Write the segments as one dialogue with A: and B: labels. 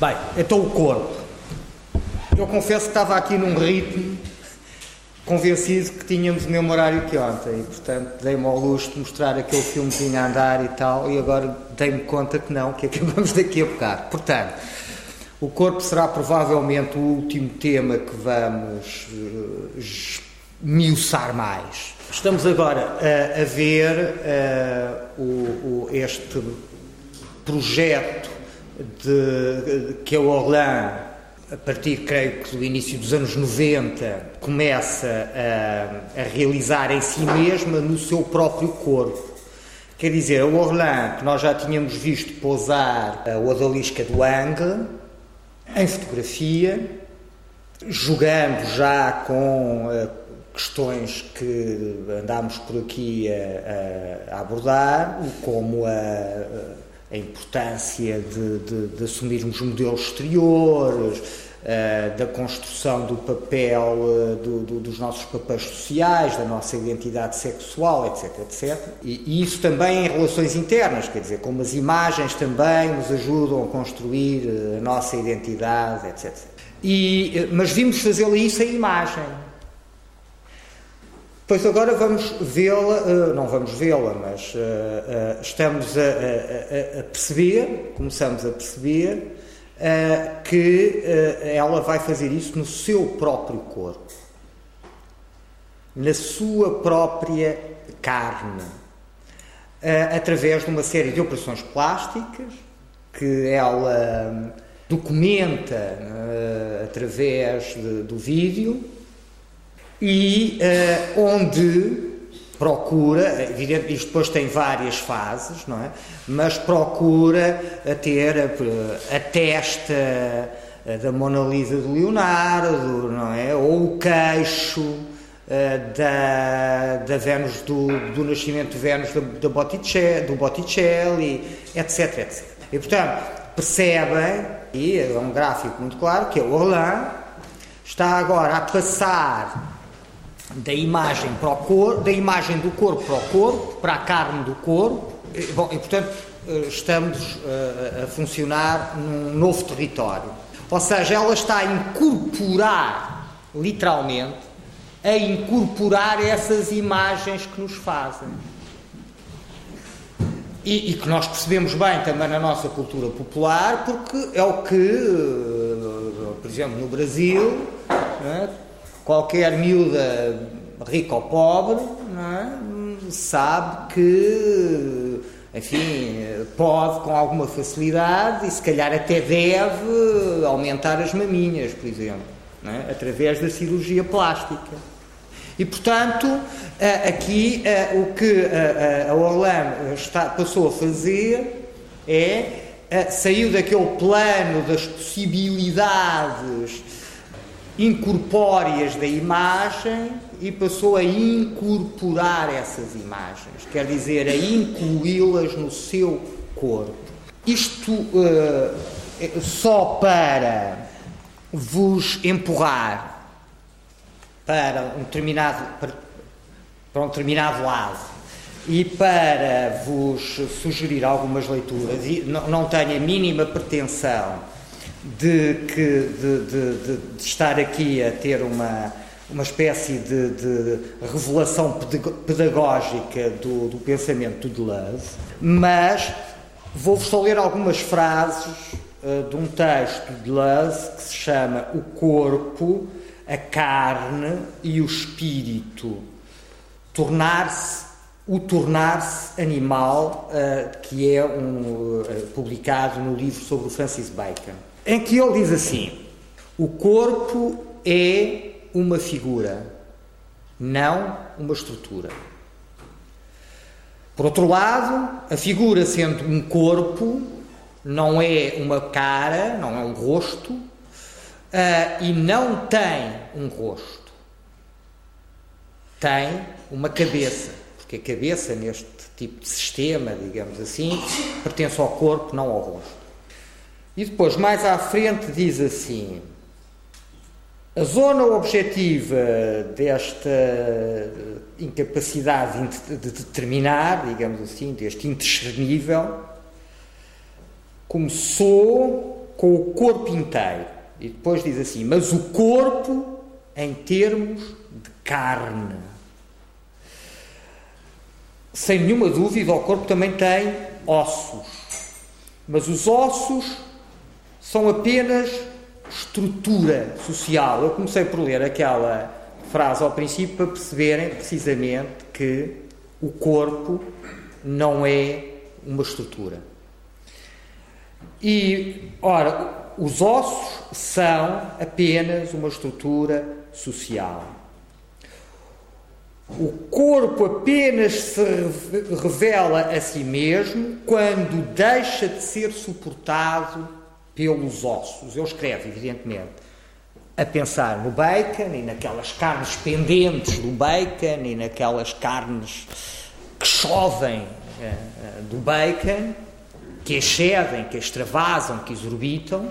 A: Bem, então o corpo. Eu confesso que estava aqui num ritmo convencido que tínhamos o mesmo horário que ontem e, portanto, dei-me ao luxo de mostrar aquele filmezinho a andar e tal, e agora dei-me conta que não, que acabamos daqui a bocado. Portanto, o corpo será provavelmente o último tema que vamos uh, miuçar mais. Estamos agora a, a ver uh, o, o, este projeto de, que a Orlan, a partir, creio que do início dos anos 90, começa a, a realizar em si mesma no seu próprio corpo. Quer dizer, a Orlan, que nós já tínhamos visto pousar a Odalisca do Angle, em fotografia, jogando já com uh, questões que andámos por aqui a, a abordar, como a, a importância de, de, de, assumirmos modelos exteriores, uh, da construção do papel, uh, do, do, dos nossos papéis sociais, da nossa identidade sexual, etc, etc. E, e, isso também em relações internas, quer dizer, como as imagens também nos ajudam a construir uh, a nossa identidade, etc. E, mas vimos fazê-la isso em imagem. Pois agora vamos vê-la, não vamos vê-la, mas estamos a, a, a perceber, começamos a perceber que ela vai fazer isso no seu próprio corpo, na sua própria carne, através de uma série de operações plásticas que ela documenta através de, do vídeo e onde procura, evidente, isto depois tem várias fases, não é? Mas procura ter a, a testa da Mona Lisa de Leonardo, não é? Ou o queixo da, da Vênus, do, do nascimento de Vênus da, Botticelli, do Botticelli, etc, etc. E, portanto, percebem, e é um gráfico muito claro, que a Orlan está agora a passar da imagem para o corpo, da imagem do corpo para o corpo, para a carne do corpo. E, bom, e portanto eh, estamos uh, a funcionar num novo território. Ou seja, ela está a incorporar, literalmente, a incorporar essas imagens que nos fazem. E, e, que nós percebemos bem também na nossa cultura popular, porque é o que, uh, por exemplo, no Brasil? Qualquer miúda rica ou pobre é? sabe que enfim, pode com alguma facilidade e se calhar até deve aumentar as maminhas, por exemplo, é? através da cirurgia plástica. E, portanto, aqui o que a Orlando passou a fazer é saiu daquele plano das possibilidades incorpóreas da imagem e passou a incorporar essas imagens, quer dizer, a incluí-las no seu corpo. Isto uh, só para vos empurrar para um determinado, para, para um determinado lado e para vos sugerir algumas leituras, e não, não tenho a mínima pretensão de, que, de, de, de estar aqui a ter uma, uma espécie de, de revelação pedagógica do, do, pensamento de Deleuze, mas vou-vos só ler algumas frases uh, de um texto de Deleuze que se chama O Corpo, a Carne e o Espírito. Tornar-se o tornar-se animal, uh, que é um, uh, publicado no livro sobre o Francis Bacon em que ele diz assim: o corpo é uma figura, não uma estrutura. Por outro lado, a figura sendo um corpo, não é uma cara, não é um rosto, uh, e não tem um rosto. Tem uma cabeça, porque a cabeça, neste tipo de sistema, digamos assim, pertence ao corpo, não ao rosto. E depois, mais à frente, diz assim: a zona objetiva desta incapacidade de determinar, digamos assim, deste indiscernível, começou com o corpo inteiro. E depois diz assim: mas o corpo em termos de carne. Sem nenhuma dúvida, o corpo também tem ossos. Mas os ossos são apenas estrutura social. Eu comecei por ler aquela frase ao princípio para perceberem precisamente que o corpo não é uma estrutura. E, ora, os ossos são apenas uma estrutura social. O corpo apenas se revela a si mesmo quando deixa de ser suportado pelos ossos. Ele escreve, evidentemente, a pensar no bacon e naquelas carnes pendentes do bacon e naquelas carnes que chovem uh, do bacon, que excedem, que extravasam, que exorbitam,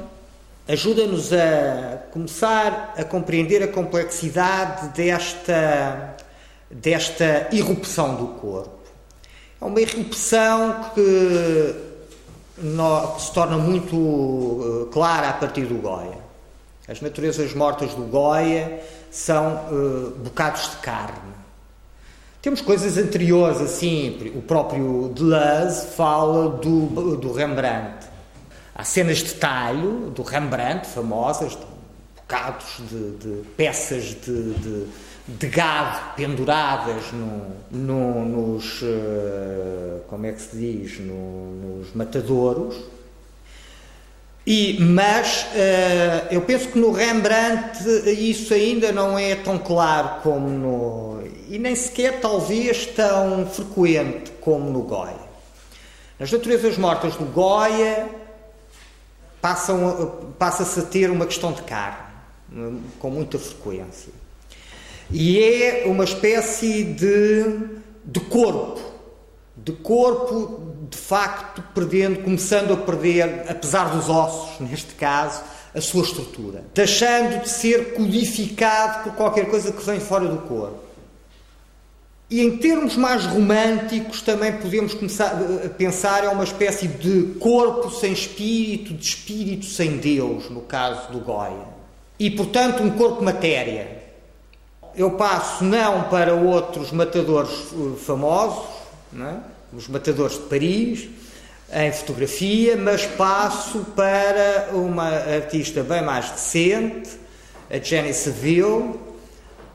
A: ajuda-nos a começar a compreender a complexidade desta, desta irrupção do corpo. É uma irrupção que, no, se torna muito uh, clara a partir do Goya. As naturezas mortas do Goya são uh, bocados de carne temos coisas anteriores, assim, o próprio Deleuze fala do, do Rembrandt. Há cenas de talho do Rembrandt, famosas, de bocados de, de peças de, de, de, gado penduradas no, no, nos, uh, como é que se diz, no, nos matadouros. E, mas uh, eu penso que no Rembrandt isso ainda não é tão claro como no, e nem sequer talvez tão frequente como no Goya. Nas naturezas mortas do Goya passa-se a ter uma questão de carne, com muita frequência. E é uma espécie de, de corpo, de corpo de facto perdendo, começando a perder, apesar dos ossos, neste caso, a sua estrutura, deixando de ser codificado por qualquer coisa que vem fora do corpo. E em termos mais românticos também podemos começar a pensar é uma espécie de corpo sem espírito, de espírito sem Deus, no caso do Goya. E portanto um corpo matéria. Eu passo não para outros matadores eh, famosos, é? os matadores de Paris, em fotografia, mas passo para uma artista bem mais decente, a Jenny Seville,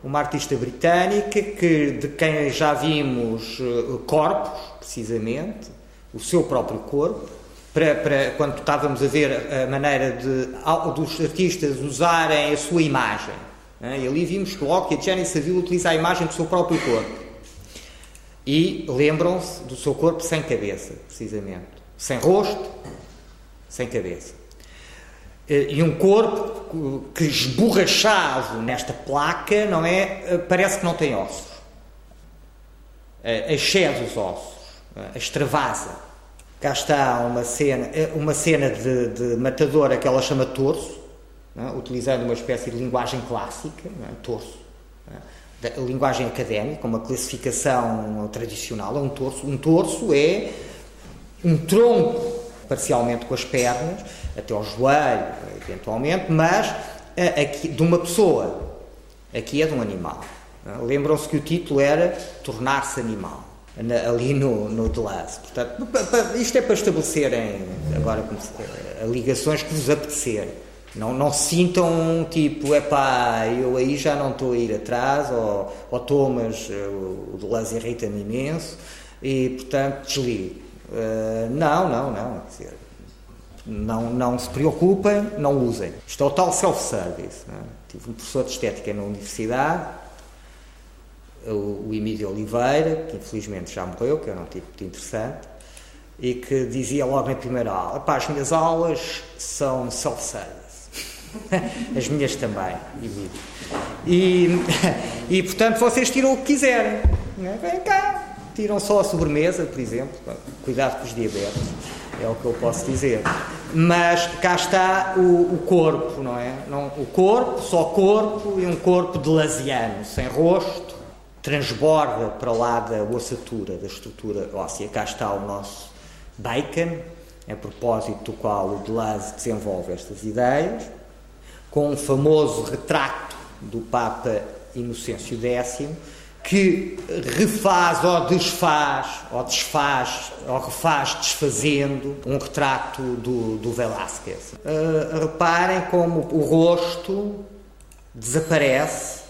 A: uma artista britânica que, de quem já vimos uh, corpos, precisamente, o seu próprio corpo, para, para, quando estávamos a ver a maneira de, dos artistas usarem a sua imagem. Né? E ali vimos logo que a Jenny Saville utiliza a imagem do seu próprio corpo. E lembram-se do seu corpo sem cabeça, precisamente. Sem rosto, sem cabeça. Eh, e um corpo que esborrachado nesta placa, não é? Eh, parece que não tem ossos. Eh, excede os ossos, extravasa. Cá está uma cena, uma cena de, de matadora que ela chama torso, é? utilizando uma espécie de linguagem clássica, é? torso. É? Da linguagem académica, uma classificação tradicional, é um torso. Um torso é um tronco parcialmente com as pernas, até ao joelho, eventualmente, mas eh, aqui, de uma pessoa. Aqui é de um animal. Lembram-se que o título era Tornar-se Animal, ali no, no Deleuze. Portanto, isto é para estabelecerem agora eh, ligações que vos apetecer. Não, não sintam tipo, é pá, eu aí já não estou a ir atrás, ou, ou eh, o Deleuze irrita-me imenso, e portanto desligo. Uh, não, não, não. Dizer, não, não se preocupem, não usem. Isto é o tal self-service. É? Tive um professor de estética na universidade, o, o Emílio Oliveira, que infelizmente já morreu, que era um tipo muito interessante, e que dizia logo na primeira aula: Pá, as minhas aulas são self-service. As minhas também. E, e portanto vocês tiram o que quiserem. É? Vem cá, tiram só a sobremesa, por exemplo. Cuidado com os diabetes, é o que eu posso dizer. Mas cá está o, o corpo, não é? Não, o corpo, só corpo e um corpo de laziano, sem rosto, transborda para lá da ossatura, da estrutura óssea. Cá está o nosso bacon, a propósito do qual o Deleuze desenvolve estas ideias, com um famoso retrato do Papa Inocêncio X, que refaz ou desfaz, ou desfaz, ou refaz desfazendo um retrato do, do Velázquez. Uh, reparem como o rosto desaparece,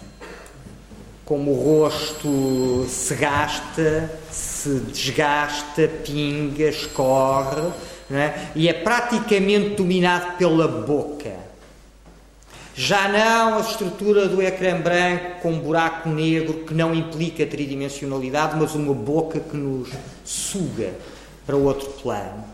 A: como o rosto se gasta, se desgasta, pinga, escorre, é? e é praticamente dominado pela boca. Já não a estrutura do ecrã branco com um buraco negro que não implica tridimensionalidade, mas uma boca que nos suga para outro plano.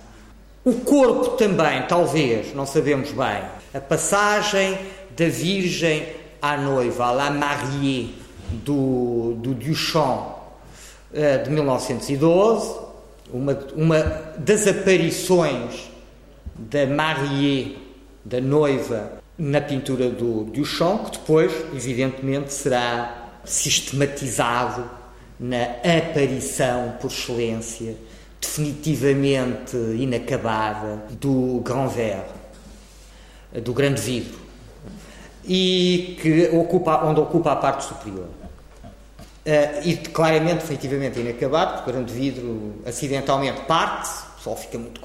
A: O corpo também, talvez, não sabemos bem. A passagem da Virgem à noiva, à la mariée, do, do Duchamp, eh, de 1912, uma, uma das aparições da mariée, da noiva, na pintura do Duchamp, que depois, evidentemente, será sistematizado na aparição por excelência, definitivamente inacabada, do Grand Verre, do grande vidro, e que ocupa, onde ocupa a parte superior. Uh, e claramente, efetivamente, inacabado, porque o grande vidro acidentalmente parte pessoal fica muito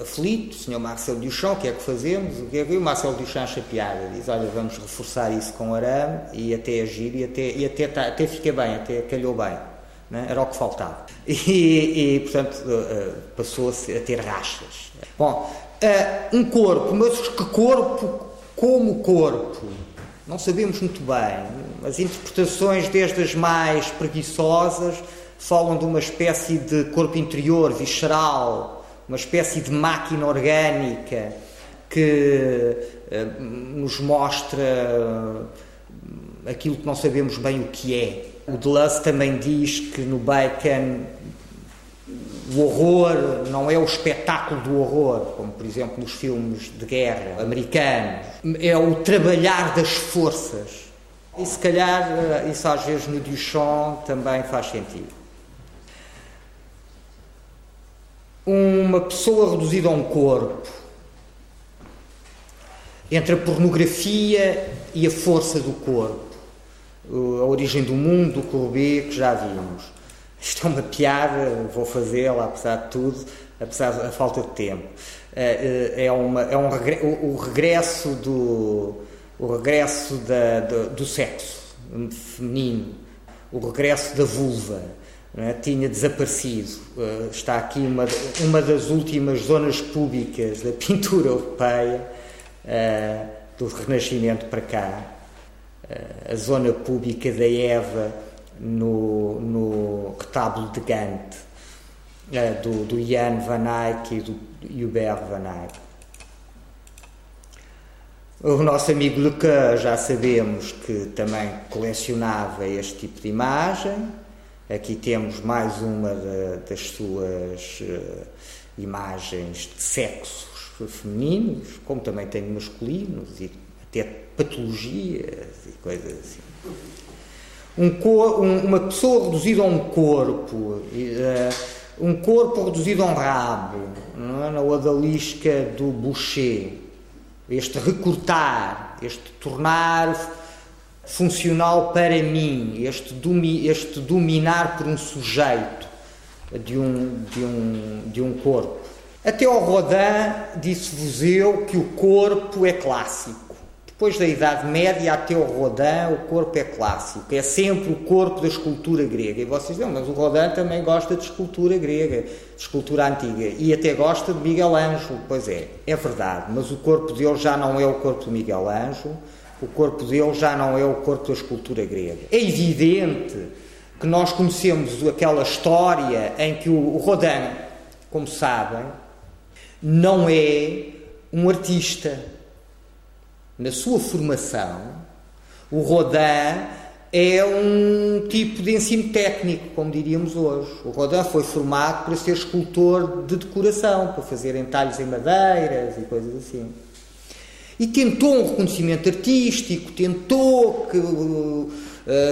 A: aflito, o senhor Marcelo Duchamp, o que é que fazemos? O que é que o Marcelo Duchamp acha piada? Diz, olha, vamos reforçar isso com arame e até agir e até, e até, tá, até fica bem, até calhou bem. É? Era o que faltava. E, e portanto, uh, passou-se a ter rachas. Bom, um corpo, mas que corpo como corpo? Não sabemos muito bem. As interpretações, desde as mais preguiçosas, falam de uma espécie de corpo interior, visceral, uma espécie de máquina orgânica que uh, nos mostra uh, aquilo que não sabemos bem o que é. O Deleuze também diz que no Bacon o horror não é o espetáculo do horror, como por exemplo nos filmes de guerra americanos, é o trabalhar das forças. E se calhar eh, isso às vezes no Duchamp também faz sentido. Uma pessoa reduzida a um corpo, entre a pornografia e a força do corpo, a origem do mundo do Courbet que já vimos. Isto é uma piada, vou fazê-la apesar de tudo, apesar da falta de tempo. É, é, é uma, é um o regresso do, o regresso da, do, do sexo feminino, o regresso da vulva é? tinha desaparecido. Uh, está aqui uma, uma das últimas zonas públicas da pintura europeia, uh, do Renascimento para cá, uh, a zona pública da Eva no, no retábulo de Gante, do, do Jan van Eyck e do Hubert van Eyck. O nosso amigo Leca já sabemos que também colecionava este tipo de imagem. Aqui temos mais uma das suas uh, imagens de sexos femininos, como também tem masculinos e até patologias e coisas assim. Um cor, um, uma pessoa reduzida a um corpo, uh, um corpo reduzido a um rabo, é? na odalisca do Boucher. Este recortar, este tornar funcional para mim, este, domi, este dominar por um sujeito de um, de um, de um corpo. Até ao Rodin disse-vos eu que o corpo é clássico. Depois da Idade Média até ao Rodin, o corpo é clássico. É sempre o corpo da escultura grega. E vocês dizem, mas o Rodin também gosta de escultura grega, de escultura antiga. E até gosta de Miguel Ângelo. Pois é, é verdade. Mas o corpo dele já não é o corpo de Miguel Ângelo o corpo dele já não é o corpo da escultura grega. É evidente que nós conhecemos aquela história em que o Rodin, como sabem, não é um artista. Na sua formação, o Rodin é um tipo de ensino técnico, como diríamos hoje. O Rodin foi formado para ser escultor de decoração, para fazer entalhos em madeiras e coisas assim. E tentou um reconhecimento artístico, tentou que, uh,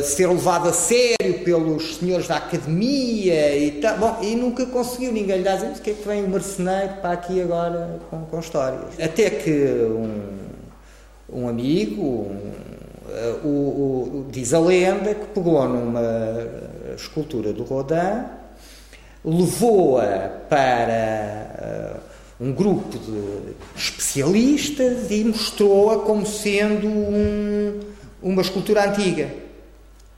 A: ser levado a sério pelos senhores da academia e tal. Bom, e nunca conseguiu, ninguém lhe dá o que é que vem o marceneiro para aqui agora com, com histórias. Até que um, um amigo, um, uh, o, o, diz a lenda, que pegou numa escultura do Rodin, levou-a para uh, um grupo de especialistas e mostrou-a como sendo um, uma escultura antiga.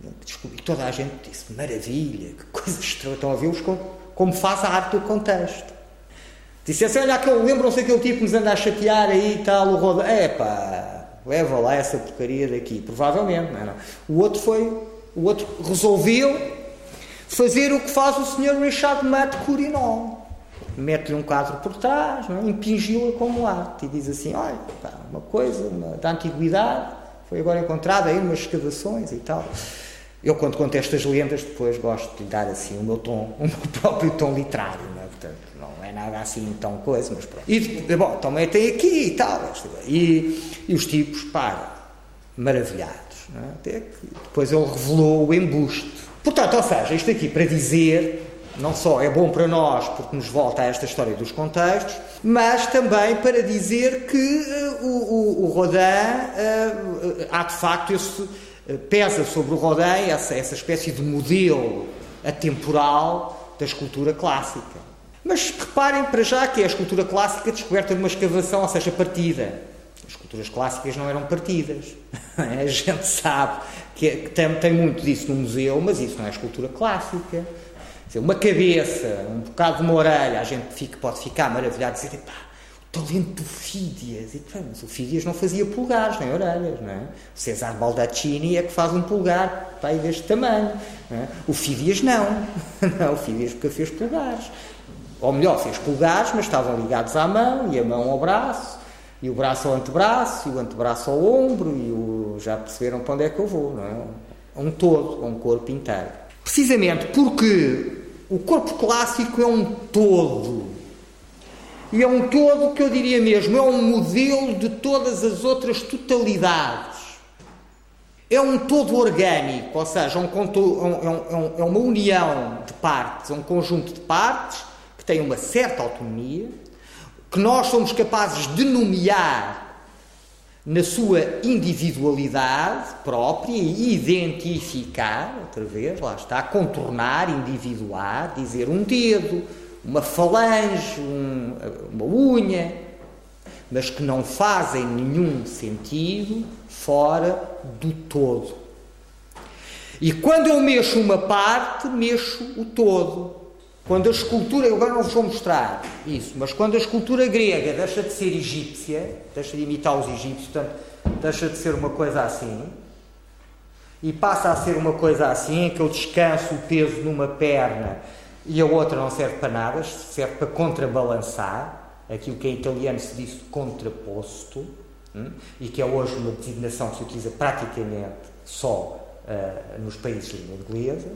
A: E toda a gente disse: maravilha, que coisa estranha. Estão a ver como, como faz a arte do contexto. Disse assim: olha, lembram-se daquele tipo que nos anda a chatear aí e tal, o Roda. É leva lá essa porcaria daqui. Provavelmente, não é? Não. O outro foi, o outro resolveu fazer o que faz o Sr. Richard Matt Courinol. Mete-lhe um quadro por trás, é? impingiu-a como arte e diz assim: olha, uma coisa uma, da antiguidade, foi agora encontrada aí umas escavações e tal. Eu, quando conto estas lendas, depois gosto de lhe dar assim o meu tom, o meu próprio tom literário, não é? Portanto, não é nada assim tão coisa, mas pronto. E, bom, também tem aqui e tal. E, e os tipos, pá, maravilhados. É? Até que depois ele revelou o embuste Portanto, ou seja, isto aqui para dizer, não só é bom para nós porque nos volta a esta história dos contextos, mas também para dizer que uh, o, o, o, Rodin, uh, há de facto esse, uh, pesa sobre o Rodin essa, essa espécie de modelo atemporal da escultura clássica. Mas reparem para já que é a escultura clássica descoberta de uma escavação, ou seja, partida. As esculturas clássicas não eram partidas. a gente sabe é, que tem, tem, muito disso no museu, mas isso não é escultura clássica. Dizer, uma cabeça, um bocado de uma orelha, a gente fica, pode ficar maravilhado e dizer, pá, o talento do Fídias. E, pá, mas o Fídias não fazia pulgares, nem orelhas, não é? O Cesar Baldaccini é que faz um pulgar, pá, deste tamanho. É? O Fídias não. não. O Fídias nunca fez pulgares. Ou melhor, fez pulgares, mas estavam ligados à mão e a mão ao braço e o braço ao antebraço, e o antebraço ao ombro, e o... já perceberam para onde é que eu vou, não é? Um todo, um corpo inteiro. Precisamente porque o corpo clássico é um todo. E é um todo que eu diria mesmo, é um modelo de todas as outras totalidades. É um todo orgânico, ou seja, um, é, é, é uma união de partes, é um conjunto de partes que tem uma certa autonomia, que nós somos capazes de nomear na sua individualidade própria e identificar, outra vez, lá está, contornar, individuar, dizer um dedo, uma falange, um, uma unha, mas que não fazem nenhum sentido fora do todo. E quando eu mexo uma parte, mexo o todo. Quando a escultura, eu agora não vos vou mostrar isso, mas quando a escultura grega deixa de ser egípcia, deixa de imitar os egípcios, portanto, deixa de ser uma coisa assim, e passa a ser uma coisa assim, em que eu descanso o peso numa perna e a outra não serve para nada, serve para contrabalançar aquilo que em italiano se diz contraposto, hum, e que é hoje uma designação que se utiliza praticamente só uh, nos países de língua inglesa.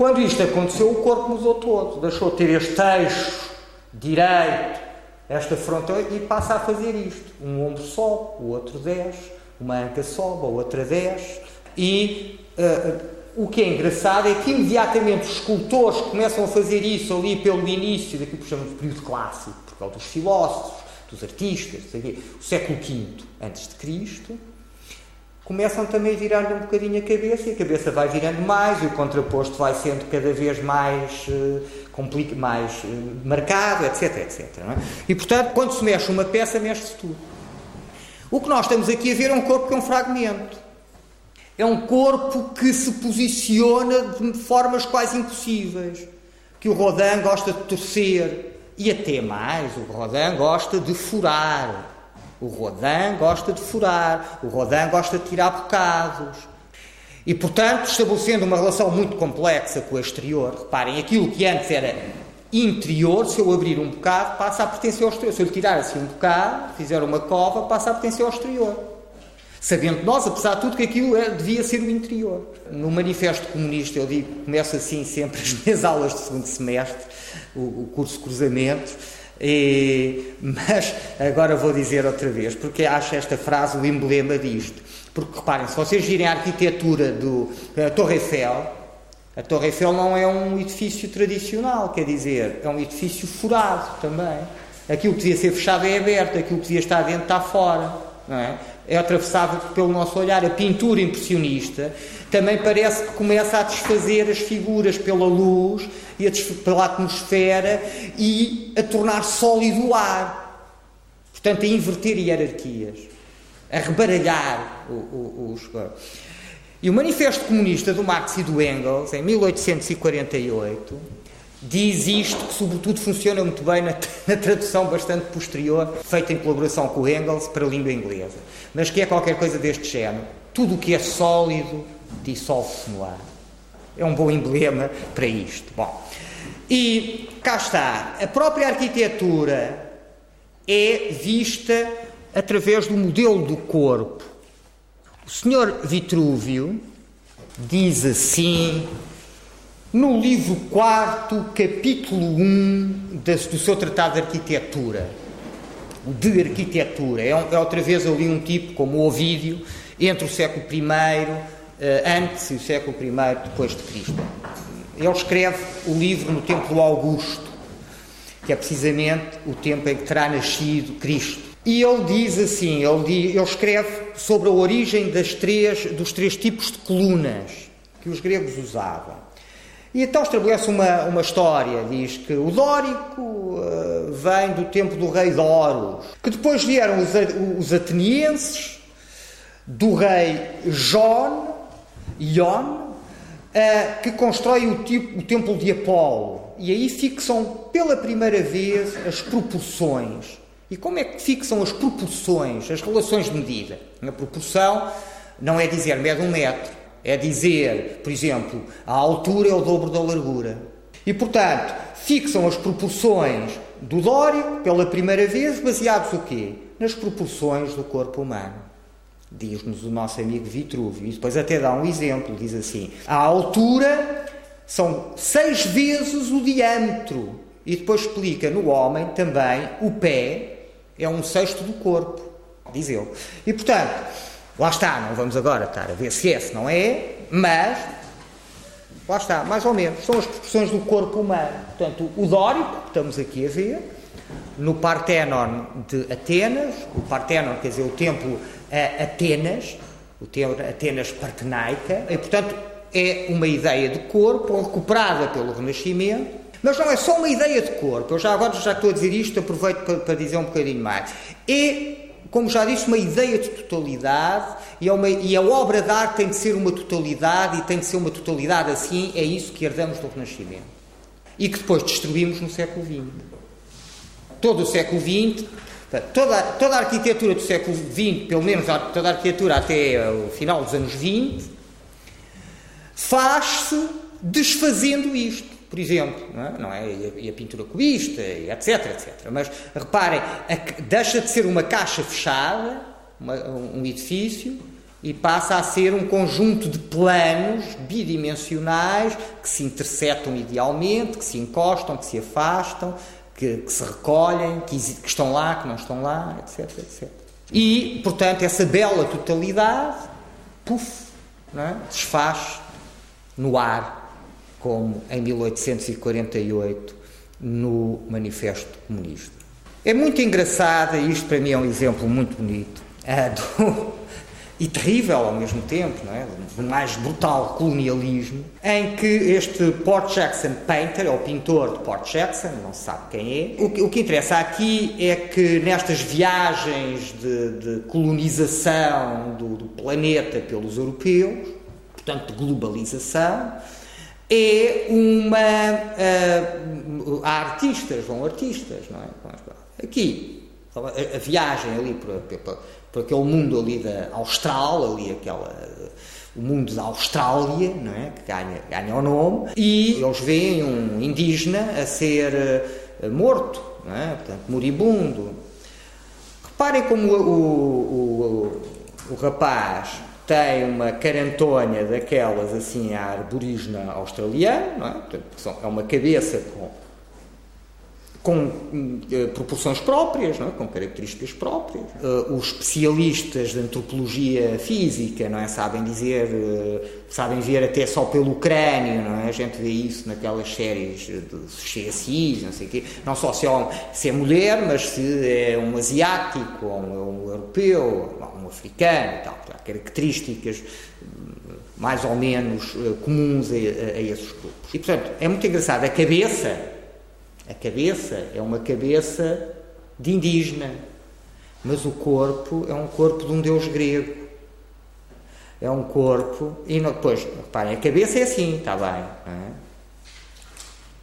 A: Quando isto aconteceu, o corpo mudou todo, deixou de ter este eixo direito, esta fronteira, e passa a fazer isto. Um ombro sobe, o outro desce, uma anca sobe, a outra desce, e uh, o que é engraçado é que imediatamente os escultores começam a fazer isso ali pelo início daquilo que chamamos de período clássico, por causa dos filósofos, dos artistas, o século V antes de Cristo, começam também a virar-lhe um bocadinho a cabeça e a cabeça vai virando mais e o contraposto vai sendo cada vez mais, uh, mais uh, marcado, etc, etc. É? E, portanto, quando se mexe uma peça, mexe-se tudo. O que nós estamos aqui a ver é um corpo que é um fragmento. É um corpo que se posiciona de formas quase impossíveis. Que o Rodin gosta de torcer e até mais, o Rodin gosta de furar. O Rodin gosta de furar, o Rodin gosta de tirar bocados. E, portanto, estabelecendo uma relação muito complexa com o exterior, reparem, aquilo que antes era interior, se eu abrir um bocado, passa a pertencer ao exterior. Se eu lhe tirar assim um bocado, fizer uma cova, passa a pertencer ao exterior. Sabendo nós, apesar de tudo, que aquilo é, devia ser o interior. No Manifesto Comunista, eu digo, começo assim sempre as minhas aulas de segundo semestre, o, o curso cruzamentos, e, mas agora vou dizer outra vez, porque acho esta frase o emblema disto. Porque reparem, se vocês virem a arquitetura do a Torre Eiffel, a Torre Eiffel não é um edifício tradicional, quer dizer, é um edifício furado também. Aquilo que devia ser fechado é aberto, aquilo que devia estar dentro está fora. Não é? é atravessado pelo nosso olhar. A pintura impressionista também parece que começa a desfazer as figuras pela luz e a pela atmosfera e a tornar sólido o ar. Portanto, a inverter hierarquias, a rebaralhar os. E o Manifesto Comunista do Marx e do Engels, em 1848, diz isto que, sobretudo, funciona muito bem na, na, tradução bastante posterior, feita em colaboração com o Engels para a língua inglesa, mas que é qualquer coisa deste género. Tudo o que é sólido dissolve-se no ar. É um bom emblema para isto. Bom, e cá está. A própria arquitetura é vista através do modelo do corpo. O senhor Vitrúvio diz assim no livro 4, capítulo 1 do seu tratado de arquitetura, de arquitetura, é, é, outra vez ali um tipo como o Ovídio, entre o século I, antes e século I depois de Cristo. Ele escreve o livro no tempo Augusto, que é precisamente o tempo em que terá nascido Cristo. E ele diz assim, ele, diz, ele escreve sobre a origem das três, dos três tipos de colunas que os gregos usavam. E então estabelece uma, uma história, diz que o dórico uh, vem do tempo do rei Doros, que depois vieram os, os atenienses, do rei John, Ion, uh, que constrói o, tipo, o templo de Apolo. E aí fixam pela primeira vez as proporções. E como é que fixam as proporções, as relações de medida? A proporção não é dizer mede um metro, é dizer, por exemplo, a altura é o dobro da largura. E, portanto, fixam as proporções do dórico pela primeira vez, baseados o quê? Nas proporções do corpo humano. Diz-nos o nosso amigo Vitrúvio. E depois até dá um exemplo, diz assim, a altura são seis vezes o diâmetro. E depois explica no homem também o pé é um sexto do corpo, diz ele. E portanto, Lá está, não vamos agora estar a ver se é, se não é, mas lá está, mais ou menos, são as proporções do corpo humano. Portanto, o dórico, que estamos aqui a ver, no Partenon de Atenas, o Partenon quer dizer o templo a Atenas, o templo Atenas Partenaica, e portanto é uma ideia de corpo recuperada pelo Renascimento, mas não é só uma ideia de corpo. Eu já agora já estou a dizer isto, aproveito para, para dizer um bocadinho mais. É como já disse, uma ideia de totalidade e, é uma, e, a obra de arte tem de ser uma totalidade e tem de ser uma totalidade assim, é isso que herdamos do Renascimento. E que depois destruímos no século XX. Todo o século XX, toda, toda a arquitetura do século XX, pelo menos toda a arquitetura até o final dos anos 20, faz-se desfazendo isto por exemplo, não é? Não é? E, a, pintura cubista, etc, etc. Mas reparem, a, deixa de ser uma caixa fechada, uma, um edifício, e passa a ser um conjunto de planos bidimensionais que se interceptam idealmente, que se encostam, que se afastam, que, que se recolhem, que, que, estão lá, que não estão lá, etc, etc. E, portanto, essa bela totalidade, puf, é? desfaz no ar como em 1848 no Manifesto Comunista. É muito engraçada, e isto para mim é um exemplo muito bonito, do, e terrível ao mesmo tempo, não é? do mais brutal colonialismo, em que este Port Jackson Painter, é o pintor de Port Jackson, não se sabe quem é, o que, o que interessa aqui é que nestas viagens de, de colonização do, do planeta pelos europeus, portanto de globalização, é uma. Uh, há artistas, vão artistas, não é? Aqui, a, viagem ali por, por, por, aquele mundo ali da Austral, ali aquela. O mundo da Austrália, não é? Que ganha, ganha o nome, e eles veem um indígena a ser uh, morto, não é? Portanto, moribundo. Reparem como o, o, o, o rapaz tem uma carantonha daquelas assim à arborígena australiana, não é? Portanto, é uma cabeça com, com uh, proporções próprias, é? com características próprias. Uh, os especialistas de antropologia física não é? sabem dizer, uh, sabem ver até só pelo crânio, não é? a gente vê isso naquelas séries de CSI, não sei o quê, não só se é, um, se é mulher, mas se é um asiático, ou um, um europeu, um africano, tal, há características mais ou menos comuns a, a, a esses grupos. E portanto, é muito engraçado, a cabeça a cabeça é uma cabeça de indígena, mas o corpo é um corpo de um deus grego. É um corpo. E não, depois, reparem, a cabeça é assim, está bem. É?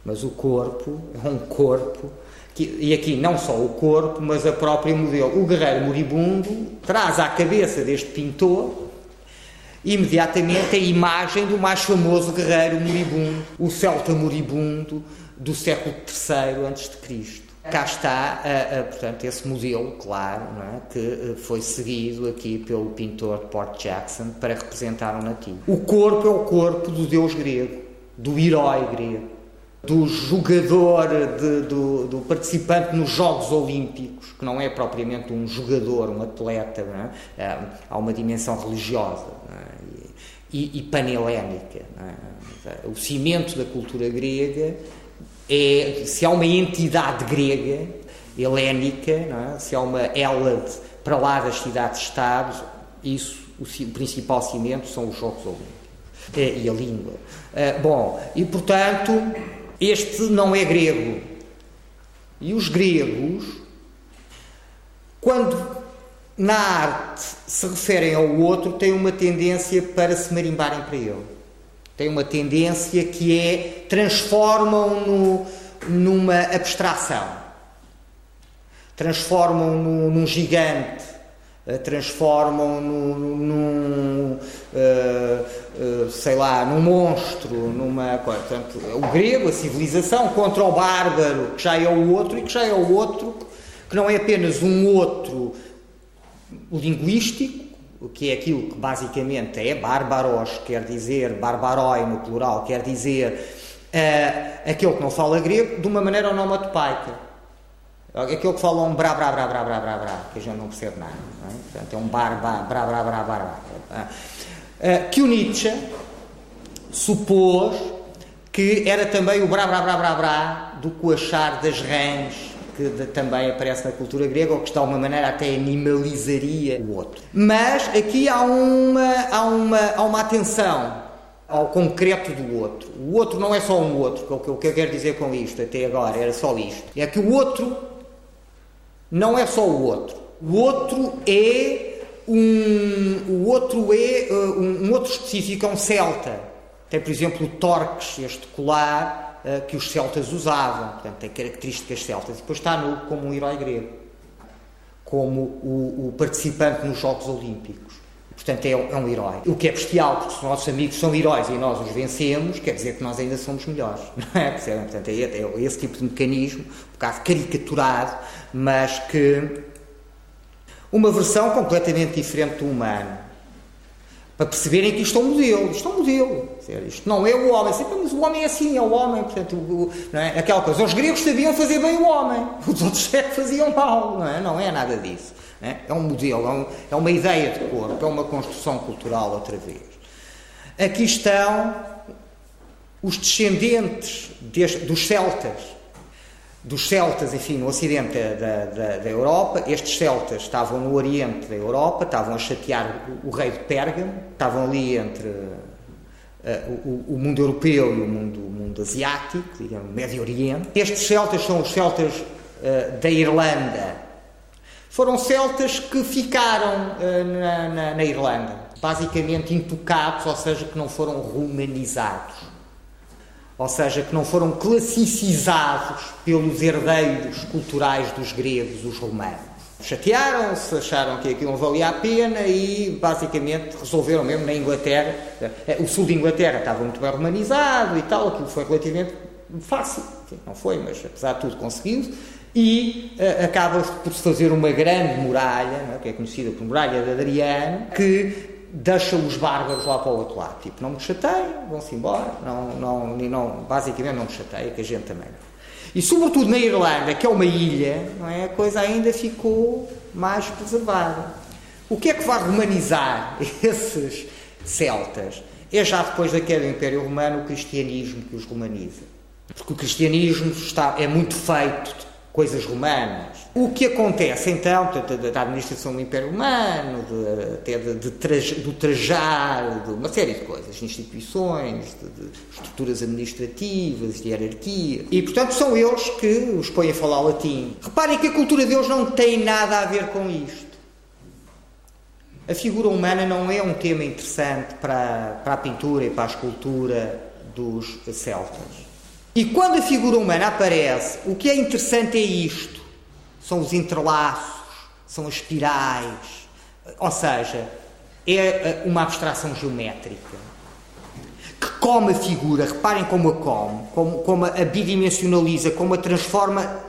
A: Mas o corpo é um corpo. Que, e aqui não só o corpo, mas a própria modelo. O guerreiro moribundo traz à cabeça deste pintor imediatamente a imagem do mais famoso guerreiro moribundo, o celta moribundo, do século III a.C. Cá está, uh, uh, portanto, esse modelo, claro, é? que uh, foi seguido aqui pelo pintor Port Jackson para representar o nativo. O corpo é o corpo do deus grego, do herói grego, do jogador, de, do, do, participante nos Jogos Olímpicos, que não é propriamente um jogador, um atleta, é? é? há uma dimensão religiosa é? e, e panhelénica. É? O cimento da cultura grega é, se há uma entidade grega, helénica, é? se há uma Hélade para lá das cidades-estados, isso, o, o, principal cimento são os Jogos Olímpicos é, e a língua. É, bom, e portanto, este não é grego. E os gregos, quando na arte se referem ao outro, têm uma tendência para se marimbarem para ele têm uma tendência que é transformam-no numa abstração, transformam-no num gigante, eh, transformam-no num, uh, uh, sei lá, num monstro, numa coisa. Portanto, o grego, a civilização, contra o bárbaro, que já é o outro, e que já é o outro, que não é apenas um outro linguístico, o que é aquilo que basicamente é bárbaros, quer dizer, barbaroi no plural, quer dizer uh, aquele que não fala grego, de uma maneira onomatopaica. Aquele que fala um brá, brá, brá, brá, brá, brá, brá, que a gente não percebe nada. Não é? Portanto, é um bar, brá, brá, brá, brá, brá. Uh, que o Nietzsche supôs que era também o brá, brá, brá, brá, brá do coachar das rãs que de, também aparece na cultura grega ou que de alguma maneira até animalizaria o outro. Mas aqui há uma, há uma, há uma atenção ao concreto do outro. O outro não é só um outro, que é o que eu quero dizer com isto até agora, era só isto. É que o outro não é só o outro. O outro é um, o outro é uh, um, um outro específico, é um celta. Tem, por exemplo, o torques, este colar, uh, que os celtas usavam, portanto, tem características celtas, e depois está nu como um herói grego, como o, o participante nos Jogos Olímpicos. Portanto, é, é, um herói. O que é bestial, porque os nossos amigos são heróis e nós os vencemos, quer dizer que nós ainda somos melhores. Não é? Portanto, é, é esse tipo de mecanismo, um bocado caricaturado, mas que uma versão completamente diferente do humano para perceberem que isto é um modelo, isto é um modelo. Isto não é o homem, mas o homem é assim, é o homem, portanto, o, não é? aquela coisa. Os gregos sabiam fazer bem o homem, os outros é que faziam mal, não é? Não é nada disso. É? é um modelo, é, um, é, uma ideia de corpo, é uma construção cultural outra vez. Aqui estão os descendentes dos celtas, dos celtas, enfim, no ocidente da, da, da, Europa. Estes celtas estavam no oriente da Europa, estavam a chatear o, o rei de Pérgamo, estavam ali entre o, o, mundo europeu e o mundo, o mundo asiático, digamos, Médio Oriente. Estes celtas são os celtas uh, da Irlanda. Foram celtas que ficaram uh, na, na, na Irlanda, basicamente intocados, ou seja, que não foram romanizados ou seja, que não foram classicizados pelos herdeiros culturais dos gregos, os romanos. Chatearam-se, acharam que aquilo não valia a pena e basicamente resolveram mesmo na Inglaterra. Eh, o sul de Inglaterra estava muito bem romanizado e tal, aquilo foi relativamente fácil. Não foi, mas apesar de tudo conseguiu e uh, acaba por se fazer uma grande muralha, é? que é conhecida por Muralha de Adriano, que deixa os bárbaros lá para o outro lado. Tipo, não me chateiem, vão-se embora. Não, não, não, basicamente não me chateia, que a gente também não. E sobretudo na Irlanda, que é uma ilha, não é? a coisa ainda ficou mais preservada. O que é que vai romanizar esses celtas? É já depois da queda do Império Romano o cristianismo que os romaniza. Porque o cristianismo está, é muito feito de coisas romanas. O que acontece então, da administração do Império Romano, de, até de, de, de, do trajar, de uma série de coisas, instituições, de, estruturas administrativas, de hierarquia. E portanto são eles que os põem a falar latim. Reparem que a cultura deles não tem nada a ver com isto. A figura humana não é um tema interessante para, para a pintura e para a escultura dos celtas. E quando a figura humana aparece, o que é interessante é isto: são os entrelaços, são as espirais, ou seja, é uma abstração geométrica que come a figura, reparem como a come, como, como a bidimensionaliza, como a transforma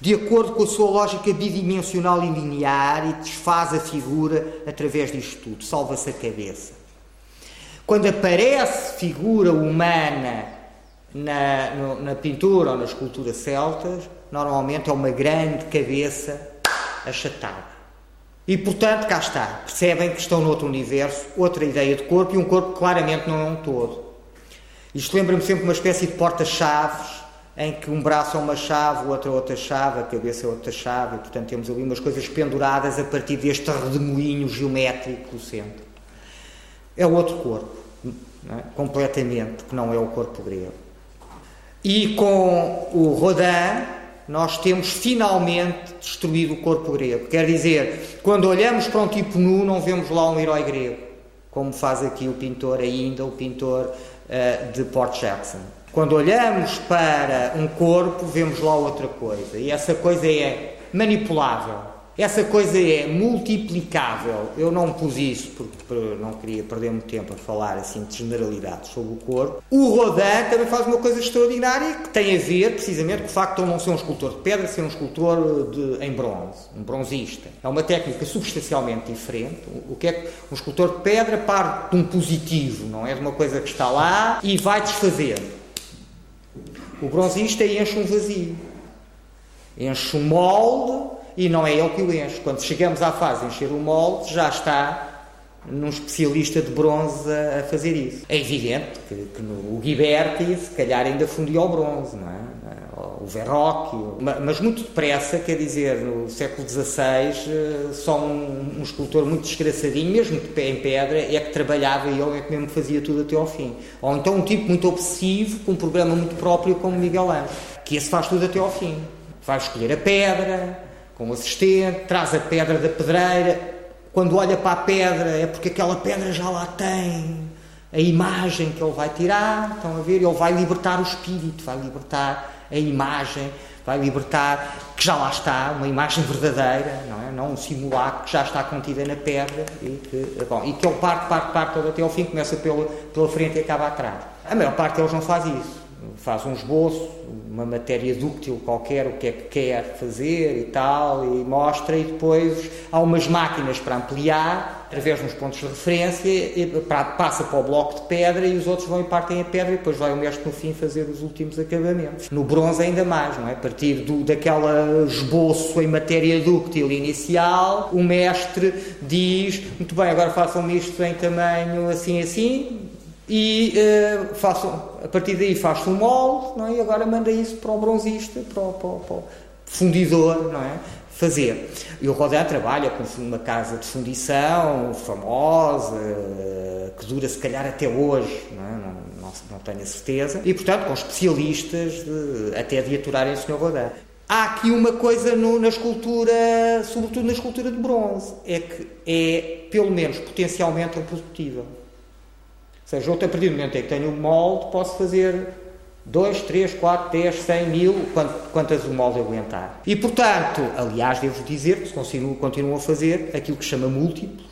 A: de acordo com a sua lógica bidimensional e linear e desfaz a figura através disto tudo, salva-se a cabeça. Quando aparece figura humana na, no, na pintura ou na escultura celtas, normalmente é uma grande cabeça achatada. E portanto, cá está, percebem que estão noutro universo, outra ideia de corpo e um corpo que claramente não é um todo. Isto lembra-me sempre uma espécie de porta-chaves em que um braço é uma chave, o outro é outra chave, a cabeça é outra chave, e portanto temos ali umas coisas penduradas a partir deste redemoinho geométrico do centro. É outro corpo, é? completamente, que não é o corpo grego. E com o Rodin, nós temos finalmente destruído o corpo grego. Quer dizer, quando olhamos para um tipo nu, não vemos lá um herói grego, como faz aqui o pintor ainda, o pintor uh, de Port Jackson. Quando olhamos para um corpo, vemos lá outra coisa. E essa coisa é manipulável. Essa coisa é multiplicável. Eu não pus isso porque não queria perder muito tempo a falar assim de generalidades sobre o corpo. O Rodin também faz uma coisa extraordinária que tem a ver precisamente com o facto de ele não ser um escultor de pedra, ser um escultor de, em bronze, um bronzista. É uma técnica substancialmente diferente. O que é que um escultor de pedra parte de um positivo, não é de uma coisa que está lá e vai desfazendo. O bronzista enche um vazio, enche um molde e não é ele que o enche. Quando chegamos à fase de encher o molde, já está num especialista de bronze a fazer isso. É evidente que, que no, o Ghiberti, se calhar, ainda fundia o bronze, não é? O Verrocchio, mas muito depressa, quer dizer, no século XVI, eh, só um, um escultor muito desgraçadinho, mesmo de pé em pedra, é que trabalhava e ele é que mesmo fazia tudo até ao fim. Ou então um tipo muito obsessivo, com um programa muito próprio, como Miguel Ângelo, que esse faz tudo até ao fim. Vai escolher a pedra, com o assistente, traz a pedra da pedreira. Quando olha para a pedra é porque aquela pedra já lá tem a imagem que ele vai tirar. Estão a ver? Ele vai libertar o espírito, vai libertar a imagem, vai libertar que já lá está, uma imagem verdadeira, não é? Não um simulacro que já está contida na pedra e que, bom, e que ele parte, parte, parte até ao fim, começa pela, pela frente e acaba atrás. A maior parte deles não faz isso faz um esboço, uma matéria dúctil qualquer, o que é que quer fazer e tal, e mostra, e depois há umas máquinas para ampliar, através de uns pontos de referência, e passa para o bloco de pedra e os outros vão e partem a pedra e depois vai o mestre no fim fazer os últimos acabamentos. No bronze ainda mais, não é? A partir do, daquela esboço em matéria dúctil inicial, o mestre diz, muito bem, agora façam-me isto em tamanho assim assim, e uh, faço, a partir daí faz-se um molde não é? e agora manda isso para o bronzista, para o, para, o, para o, fundidor, não é? fazer. E o Rodin trabalha com uma casa de fundição famosa, que dura se calhar até hoje, não, é? não, não, não, tenho a certeza, e portanto com especialistas de, até de aturarem o Sr. Rodin. Há aqui uma coisa no, na escultura, sobretudo na escultura de bronze, é que é pelo menos potencialmente reprodutível seja, eu, a partir do momento em que tenho um molde, posso fazer 2, 3, 4, 10, 100 mil, quantas o molde aguentar. E, portanto, aliás, devo dizer que continuam, continuam a fazer aquilo que chama múltiplos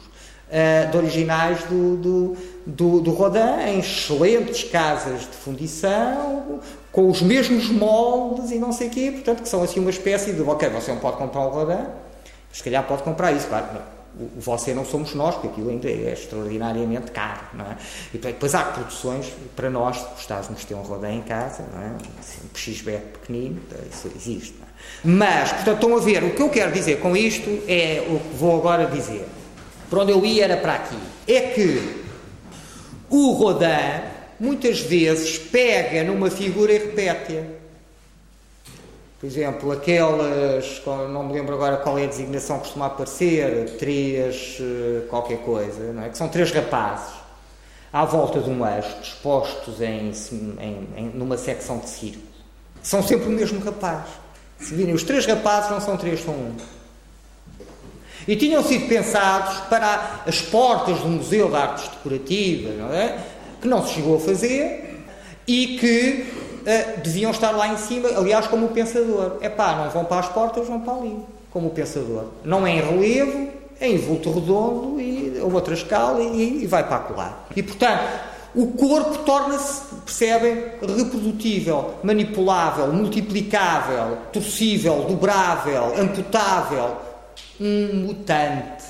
A: uh, de originais do, do, do, do Rodin, em excelentes casas de fundição, com os mesmos moldes e não sei o quê, portanto, que são assim uma espécie de, ok, você não pode comprar o Rodin, se calhar pode comprar isso, claro, o você não somos nós, porque aquilo ainda é extraordinariamente caro, não é? E depois há produções, para nós, gostávamos de ter um rodé em casa, não é? Assim, um PXBet pequenino, isso existe, é? Mas, portanto, estão a ver, o que eu quero dizer com isto é o que vou agora dizer. Para onde eu ia era para aqui. É que o Rodin, muitas vezes, pega numa figura e repete-a. Por exemplo, aquelas, não me lembro agora qual é a designação que costuma aparecer, três eh, qualquer coisa, não é? que são três rapazes à volta de um eixo, dispostos em, em, em, numa secção de círculo. São sempre o mesmo rapaz. Se virem, os três rapazes não são três, são um. E tinham sido pensados para as portas do Museu de Artes Decorativas, não é? que não se chegou a fazer e que uh, deviam estar lá em cima, aliás, como o pensador. É pá, não vão para as portas, vão para ali, como o pensador. Não é em relevo, é em vulto redondo e a outra escala e, e vai para colar. E portanto, o corpo torna-se, percebem, reprodutível, manipulável, multiplicável, torcível, dobrável, amputável, um mutante.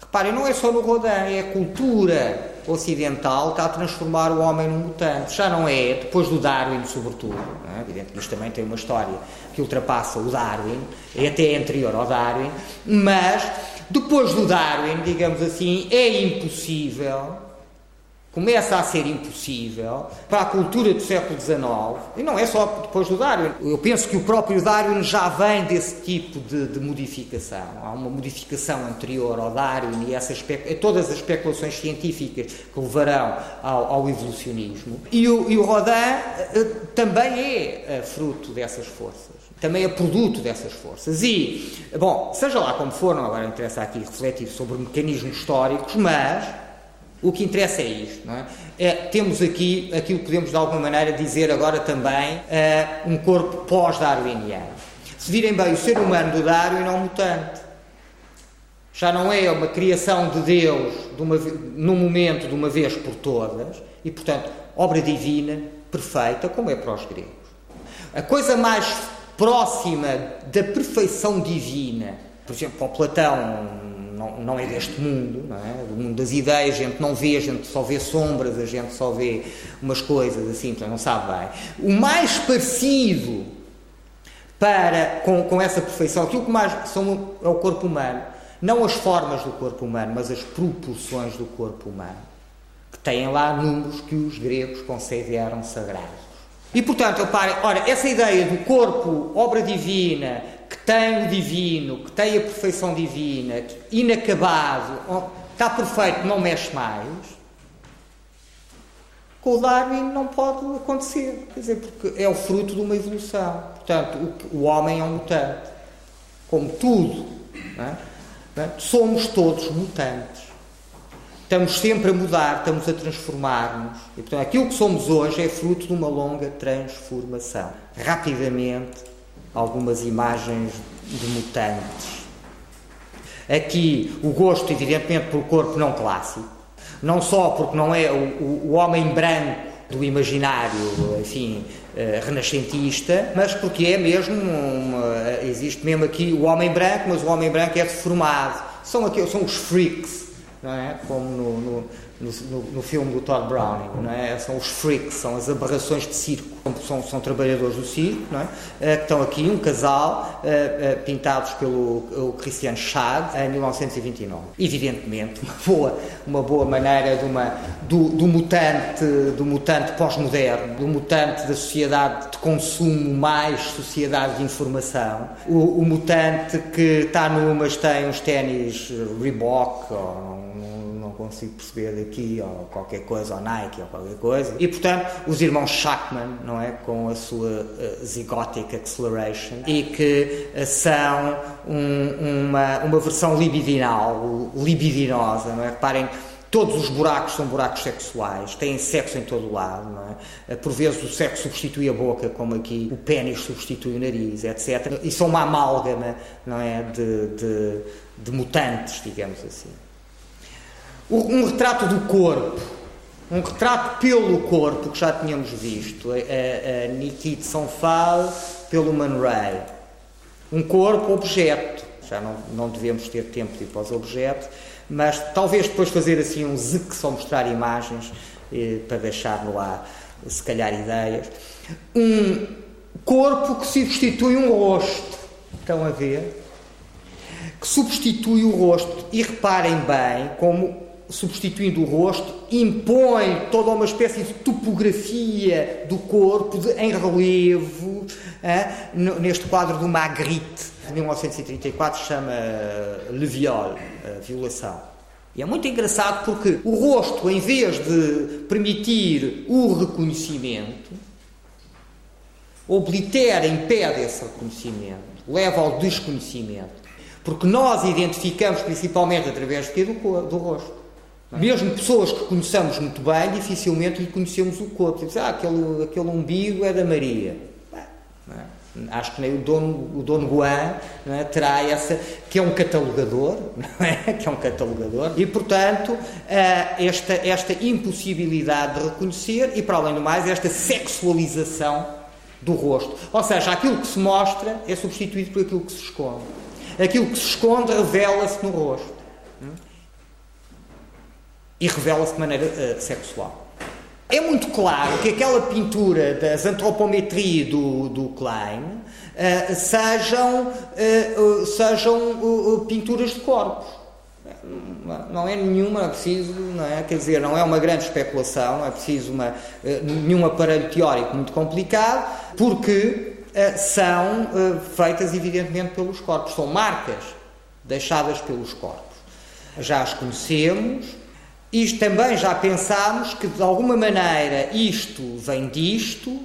A: Reparem, não é só no Rodin, é a cultura ocidental está a transformar o homem num mutante. Já não é, depois do Darwin, sobretudo. É? Evidente que isto também tem uma história que ultrapassa o Darwin, é até anterior ao Darwin, mas depois do Darwin, digamos assim, é impossível começa a ser impossível para a cultura do século XIX, e não é só depois do Darwin. Eu penso que o próprio Darwin já vem desse tipo de, de modificação. Há uma modificação anterior ao Darwin e essa todas as especulações científicas que levarão ao, ao evolucionismo. E o, e o Rodin uh, também é uh, fruto dessas forças também é produto dessas forças. E, bom, seja lá como for, não agora interessa aqui refletir sobre mecanismos históricos, mas o que interessa é isto. Não é? é temos aqui aquilo que podemos de alguma maneira dizer agora também é, um corpo pós-darwiniano. Se virem bem, o ser humano do Darwin é um mutante. Já não é uma criação de Deus de uma, num momento de uma vez por todas e, portanto, obra divina, perfeita, como é para os gregos. A coisa mais próxima da perfeição divina, por exemplo, para Platão, não, não é deste mundo, não é? Do mundo das ideias, a gente não vê, a gente só vê sombras, a gente só vê umas coisas assim, então não sabe bem. O mais parecido para, com, com essa perfeição, aquilo que mais são, é o corpo humano, não as formas do corpo humano, mas as proporções do corpo humano, que têm lá números que os gregos consideraram sagrados. E portanto, repare, ora, essa ideia do corpo, obra divina, que tem o divino, que tem a perfeição divina, inacabado, está perfeito, não mexe mais, com o Darwin não pode acontecer. Quer dizer, porque é o fruto de uma evolução. Portanto, o, o homem é um mutante. Como tudo. É? É? Somos todos mutantes. Estamos sempre a mudar, estamos a transformar-nos. E, portanto, aquilo que somos hoje é fruto de uma longa transformação. Rapidamente, algumas imagens de mutantes. Aqui o gosto, evidentemente, pelo corpo não clássico, não só porque não é o, o, homem branco do imaginário, enfim, uh, renascentista, mas porque é mesmo, uma, existe mesmo aqui o homem branco, mas o homem branco é deformado. São, aqui, são os freaks, não é? como no, no no, no, filme do Todd Browning, não é? São os freaks, são as aberrações de circo, são, são trabalhadores do circo, não é? Uh, que estão aqui, um casal, uh, uh, pintados pelo Christian Schad, em 1929. Evidentemente, uma boa, uma boa maneira de uma, do, do mutante, do mutante pós-moderno, do mutante da sociedade de consumo mais sociedade de informação, o, o mutante que está numas tem uns ténis Reebok, ou consigo perceber daqui, ou qualquer coisa, ou Nike, ou qualquer coisa. E, portanto, os irmãos Shackman, não é? Com a sua uh, Acceleration, e que uh, são um, uma, uma versão libidinal, libidinosa, não é? Reparem, Todos os buracos são buracos sexuais, têm sexo em todo o lado, não é? Eh, por vezes o sexo substitui a boca, como aqui o pênis substitui o nariz, etc. E são uma amálgama, não é? De, de, de mutantes, digamos assim um retrato do corpo, um retrato pelo corpo, que já tínhamos visto, a, a, a Nikit Sonfal pelo Man Ray. Um corpo objeto, já não, não devemos ter tempo de ir para os objetos, mas talvez depois fazer assim um zic, só mostrar imagens eh, para deixar no ar, se calhar, ideias. Um corpo que substitui um rosto, estão a ver? Que substitui o rosto, e reparem bem como substituindo o rosto, impõe toda uma espécie de topografia do corpo de, em relevo, neste quadro do Magritte, de 1934, chama Le Viol, a violação. E é muito engraçado porque o rosto, em vez de permitir o reconhecimento, oblitera, impede esse reconhecimento, leva ao desconhecimento. Porque nós identificamos principalmente através do, do rosto. Mesmo pessoas que conheçamos muito bem, dificilmente lhe conhecemos o corpo. Dizemos, ah, aquele, aquele umbigo é da Maria. É? Acho que nem o dono, o dono Guan é? terá essa, que é um catalogador, é? que é um catalogador, e portanto eh, esta, esta impossibilidade de reconhecer e, para além do mais, esta sexualização do rosto. Ou seja, aquilo que se mostra é substituído por aquilo que se esconde. Aquilo que se esconde revela-se no rosto e revela-se de maneira uh, sexual. É muito claro que aquela pintura das antropometria do, do Klein uh, sejam, uh, sejam pinturas de corpos. Não é nenhuma, é preciso, não é? Quer dizer, não é uma grande especulação, é preciso uma, nenhum aparelho teórico muito complicado, porque são feitas evidentemente pelos corpos, são marcas deixadas pelos corpos. Já as conhecemos, isto também já pensámos que de alguma maneira isto vem disto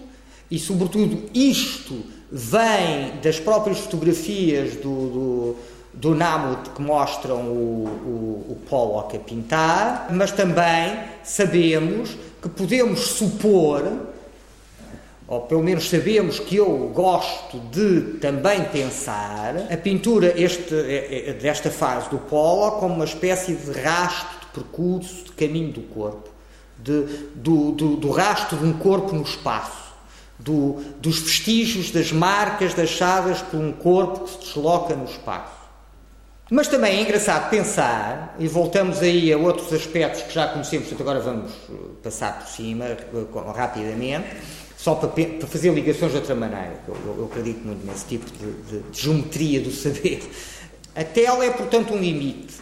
A: e, sobretudo, isto vem das próprias fotografias do, do, do Namut que mostram o, o, o Pollock a pintar, mas também sabemos que podemos supor, ou pelo menos sabemos que eu gosto de também pensar, a pintura este, é, é, desta fase do Pollock como uma espécie de rastro percurso de caminho do corpo, de, do, do, do rastro de um corpo no espaço, do, dos vestígios, das marcas deixadas por um corpo que se desloca no espaço. Mas também é engraçado pensar, e voltamos aí a outros aspectos que já conhecemos, portanto agora vamos eh, passar por cima eh, rapidamente, só para, para fazer ligações de outra maneira. Eu, eu, acredito muito nesse tipo de, de, de geometria do saber. A tela é, portanto, um limite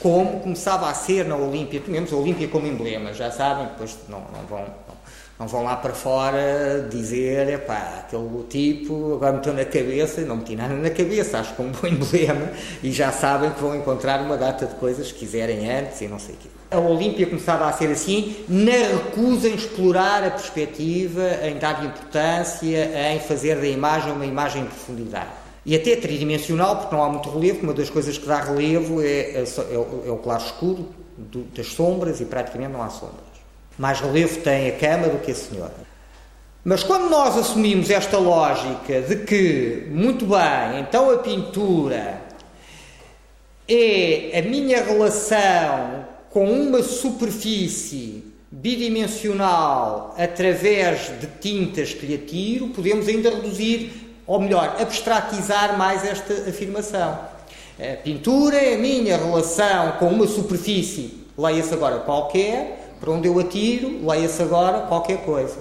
A: como começava a ser na Olímpia. Tomemos a Olímpia como emblema, já sabem, depois não, não vão, não, vão lá para fora dizer, epá, aquele tipo agora meteu na cabeça, não meti nada na cabeça, acho que é um bom emblema, e já sabem que vão encontrar uma data de coisas que quiserem antes e não sei o quê. A Olímpia começava a ser assim, na recusa em explorar a perspectiva, em dar importância, em fazer da imagem uma imagem em profundidade e até tridimensional, porque não há muito relevo, uma das coisas que dá relevo é, é, é, o, é o, claro escuro do, das sombras e praticamente não há sombras. Mais relevo tem a cama do que a senhora. Mas quando nós assumimos esta lógica de que, muito bem, então a pintura é a minha relação com uma superfície bidimensional através de tintas que lhe atiro, podemos ainda reduzir ou melhor, abstratizar mais esta afirmação. A pintura é a minha relação com uma superfície, leia-se agora qualquer, para onde eu atiro, leia-se agora qualquer coisa.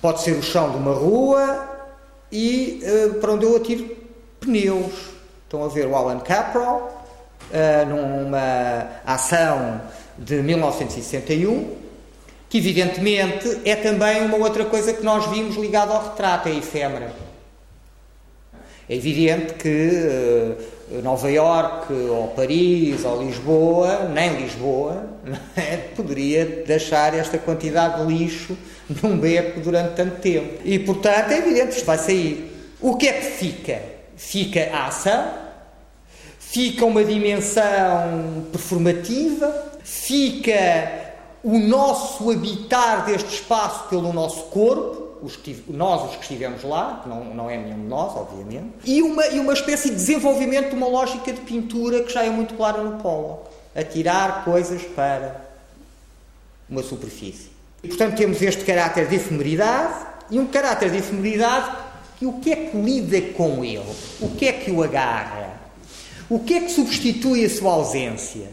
A: Pode ser o chão de uma rua e uh, para onde eu atiro pneus. Estão a ver o Alan Caprow, uh, numa ação de 1961, que evidentemente é também uma outra coisa que nós vimos ligada ao retrato, é efêmera. É evidente que uh, Nova Iorque, ou Paris, ou Lisboa, nem Lisboa, é? poderia deixar esta quantidade de lixo num beco durante tanto tempo. E, portanto, é evidente que isto vai sair. O que é que fica? Fica a ação, fica uma dimensão performativa, fica o nosso habitar deste espaço pelo nosso corpo, os que, nós os que estivemos lá, não, não é nenhum de nós, obviamente, e uma, e uma espécie de desenvolvimento de uma lógica de pintura que já é muito clara no Pollock. Atirar coisas para uma superfície. E, portanto, temos este caráter de efemeridade e um caráter de efemeridade E o que é que lida com ele? O que é que o agarra? O que é que substitui a sua ausência?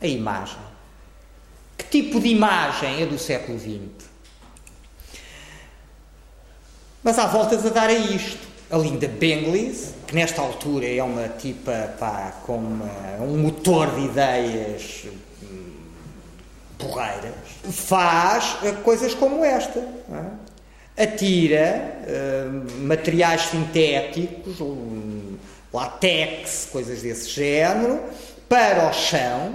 A: A imagem. Que tipo de imagem é do século XX? Mas há voltas a dar a isto. A Linda Benglis, que nesta altura é uma tipa pá, com uma, um motor de ideias hum, porreiras, faz eh, coisas como esta. É? Atira uh, materiais sintéticos, um, latex, coisas desse género, para o chão,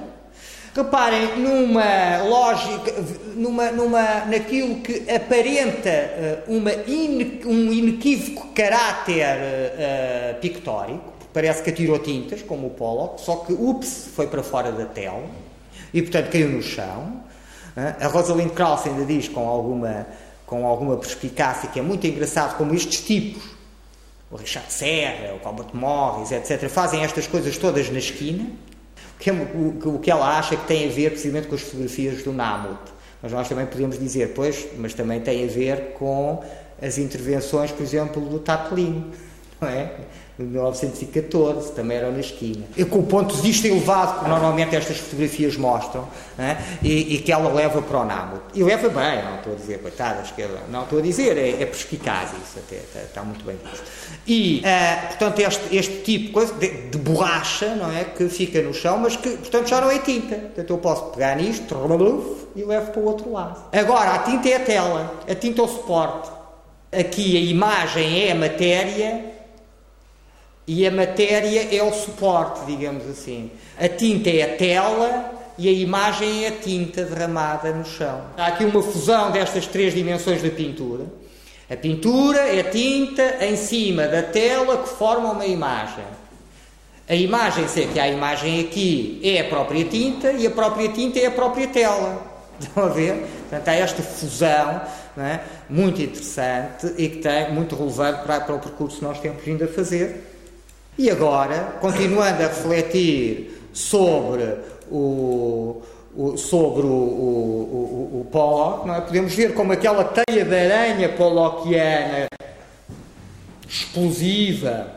A: Reparem numa lógica, numa, numa, naquilo que aparenta uh, uma ine, um inequívoco caráter uh, pictórico, parece que atirou tintas, como o Pollock, só que, ups, foi para fora da tela e, portanto, caiu no chão. A Rosalind Krauss ainda diz com alguma, com alguma perspicácia que é muito engraçado como estes tipos, o Richard Serra, o Albert Morris, etc., fazem estas coisas todas na esquina que é o, o que ela acha que tem a ver precisamente com as fotografias do Namut. Mas nós também podemos dizer, pois, mas também tem a ver com as intervenções, por exemplo, do Tatlin, não é? De 1914, também era na esquina. E com o ponto de vista elevado que normalmente estas fotografias mostram, é? e, e, que ela leva para o Namut. E leva bem, não estou a dizer, coitadas, que não estou a dizer, é, é perspicaz isso até, está, está muito bem visto. E, uh, portanto, este, este tipo de coisa, de, de, borracha, não é, que fica no chão, mas que, portanto, já não é tinta. Portanto, eu posso pegar nisto e levo para o outro lado. Agora, a tinta é a tela, a tinta é o suporte. Aqui a imagem é a matéria e a matéria é o suporte, digamos assim. A tinta é a tela e a imagem é a tinta derramada no chão. Há aqui uma fusão destas três dimensões da pintura. A pintura é a tinta em cima da tela que forma uma imagem. A imagem, sei que há a imagem aqui, é a própria tinta e a própria tinta é a própria tela. Estão a ver? Portanto, há esta fusão é? muito interessante e que tem muito relevante para, para o percurso que nós temos vindo a fazer e agora, continuando a refletir sobre o, o sobre o, o, o, o Pollock, é? podemos ver como aquela teia de aranha pollockiana explosiva,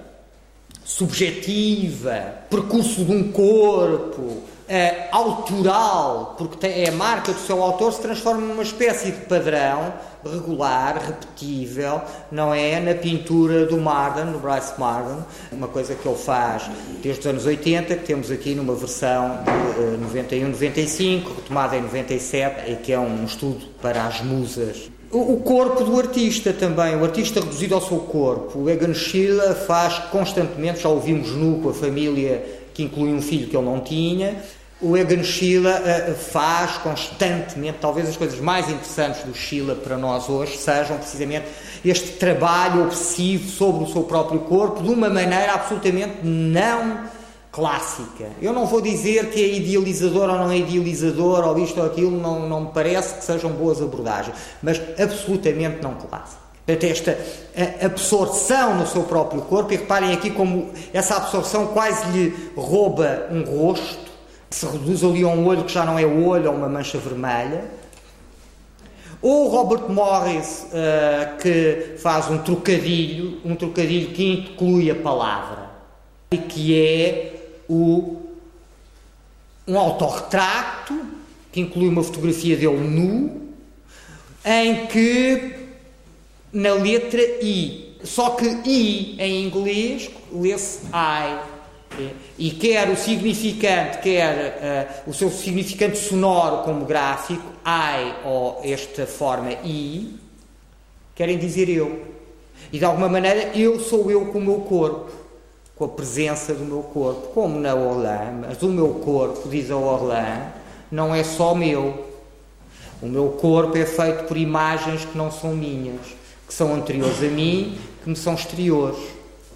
A: subjetiva, percurso de um corpo, é, autoral, porque tem, é a marca do seu autor, se transforma numa espécie de padrão regular, repetível, não é? Na pintura do Marden, no Bryce Marden, uma coisa que ele faz desde os anos 80, que temos aqui numa versão de 91-95, eh, retomada em 97, e que é um estudo para as musas. O, corpo do artista também, o artista reduzido ao seu corpo. O Egan Schiele faz constantemente, já ouvimos nu com a família que inclui um filho que ele não tinha. O Egan Schiele uh, faz constantemente, talvez as coisas mais interessantes do Schiele para nós hoje sejam precisamente este trabalho obsessivo sobre o seu próprio corpo de uma maneira absolutamente não clássica. Eu não vou dizer que é idealizador ou não é idealizador, ou isto ou aquilo, não, não me parece que sejam boas abordagens, mas absolutamente não clássica. Portanto, esta absorção no seu próprio corpo, e reparem aqui como essa absorção quase lhe rouba um rosto, se reduz ali a um olho que já não é o olho, a uma mancha vermelha. Ou Robert Morris, uh, que faz um trocadilho, um trocadilho que inclui a palavra, e que é o, um autorretrato, que inclui uma fotografia dele nu, em que na letra I. Só que I em inglês lê-se I. E quer o significante, quer uh, o seu significante sonoro como gráfico, I ou esta forma I, querem dizer eu. E de alguma maneira eu sou eu com o meu corpo, com a presença do meu corpo, como na Orlan, mas o meu corpo, diz a Orlan, não é só meu. O meu corpo é feito por imagens que não são minhas que são anteriores a mim, que me são exteriores.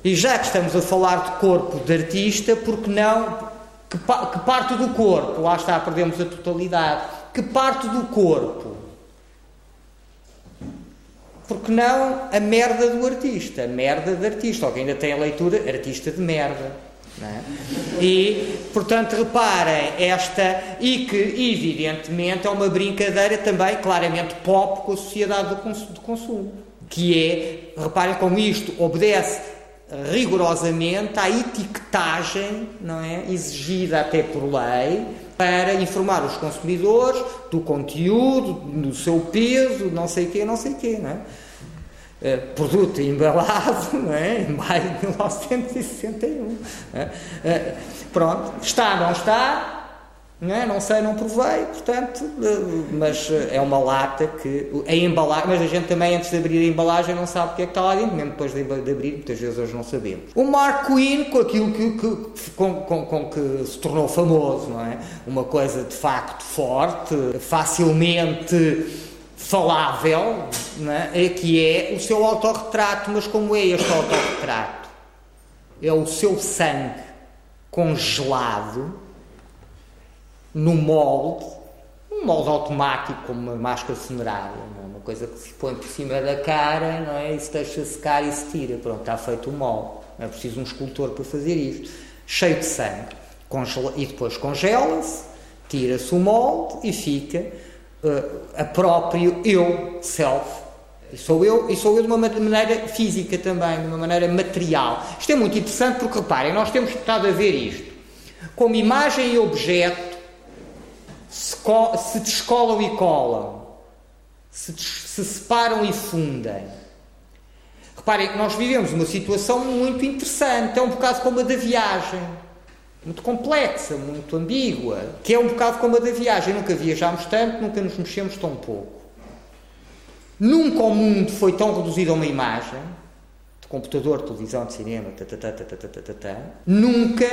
A: E já que estamos a falar de corpo de artista, porque não que, que parte do corpo, lá está, perdemos a totalidade, que parte do corpo? Porque não a merda do artista, a merda de artista, que ainda tem a leitura artista de merda. É? E, portanto, reparem, esta, e que evidentemente é uma brincadeira também claramente pop com a sociedade do consumo. que é, reparem como isto obedece rigorosamente à etiquetagem não é, exigida até por lei para informar os consumidores do conteúdo, do seu peso, não sei quê, não sei quê, não é? Eh, produto embalado não é? em maio de 1961. É? Eh, pronto, está, não está, não, é? não sei, não provei, portanto, eh, mas é uma lata que. A embalagem, mas a gente também, antes de abrir a embalagem, não sabe o que é que está lá dentro, mesmo depois de, abrir, muitas vezes hoje não sabemos. O Mark Queen, com aquilo que, que com, com, com, que se tornou famoso, não é? Uma coisa de facto forte, facilmente falável, é? é? que é o seu autorretrato. Mas como é este autorretrato? É o seu sangue congelado no molde, um molde automático, como uma máscara funerária, é? uma coisa que se põe por cima da cara não é? e se deixa secar e se tira. Pronto, está feito o molde. Não é preciso um escultor para fazer isto. Cheio de sangue. Congela e depois congela-se, tira-se o molde e fica uh, a próprio eu, self. E sou eu, e sou eu de uma maneira física também, de uma maneira material. Isto é muito interessante porque, reparem, nós temos estado a ver isto. Como imagem e objeto se, descolam e colam, se, se separam e fundem. Reparem que nós vivemos uma situação muito interessante, é um bocado como a da viagem muito complexa, muito ambígua, que é um bocado como a da viagem. Nunca viajámos tanto, nunca nos mexemos tão pouco. Nunca o mundo foi tão reduzido a uma imagem, de computador, televisão, de cinema, nunca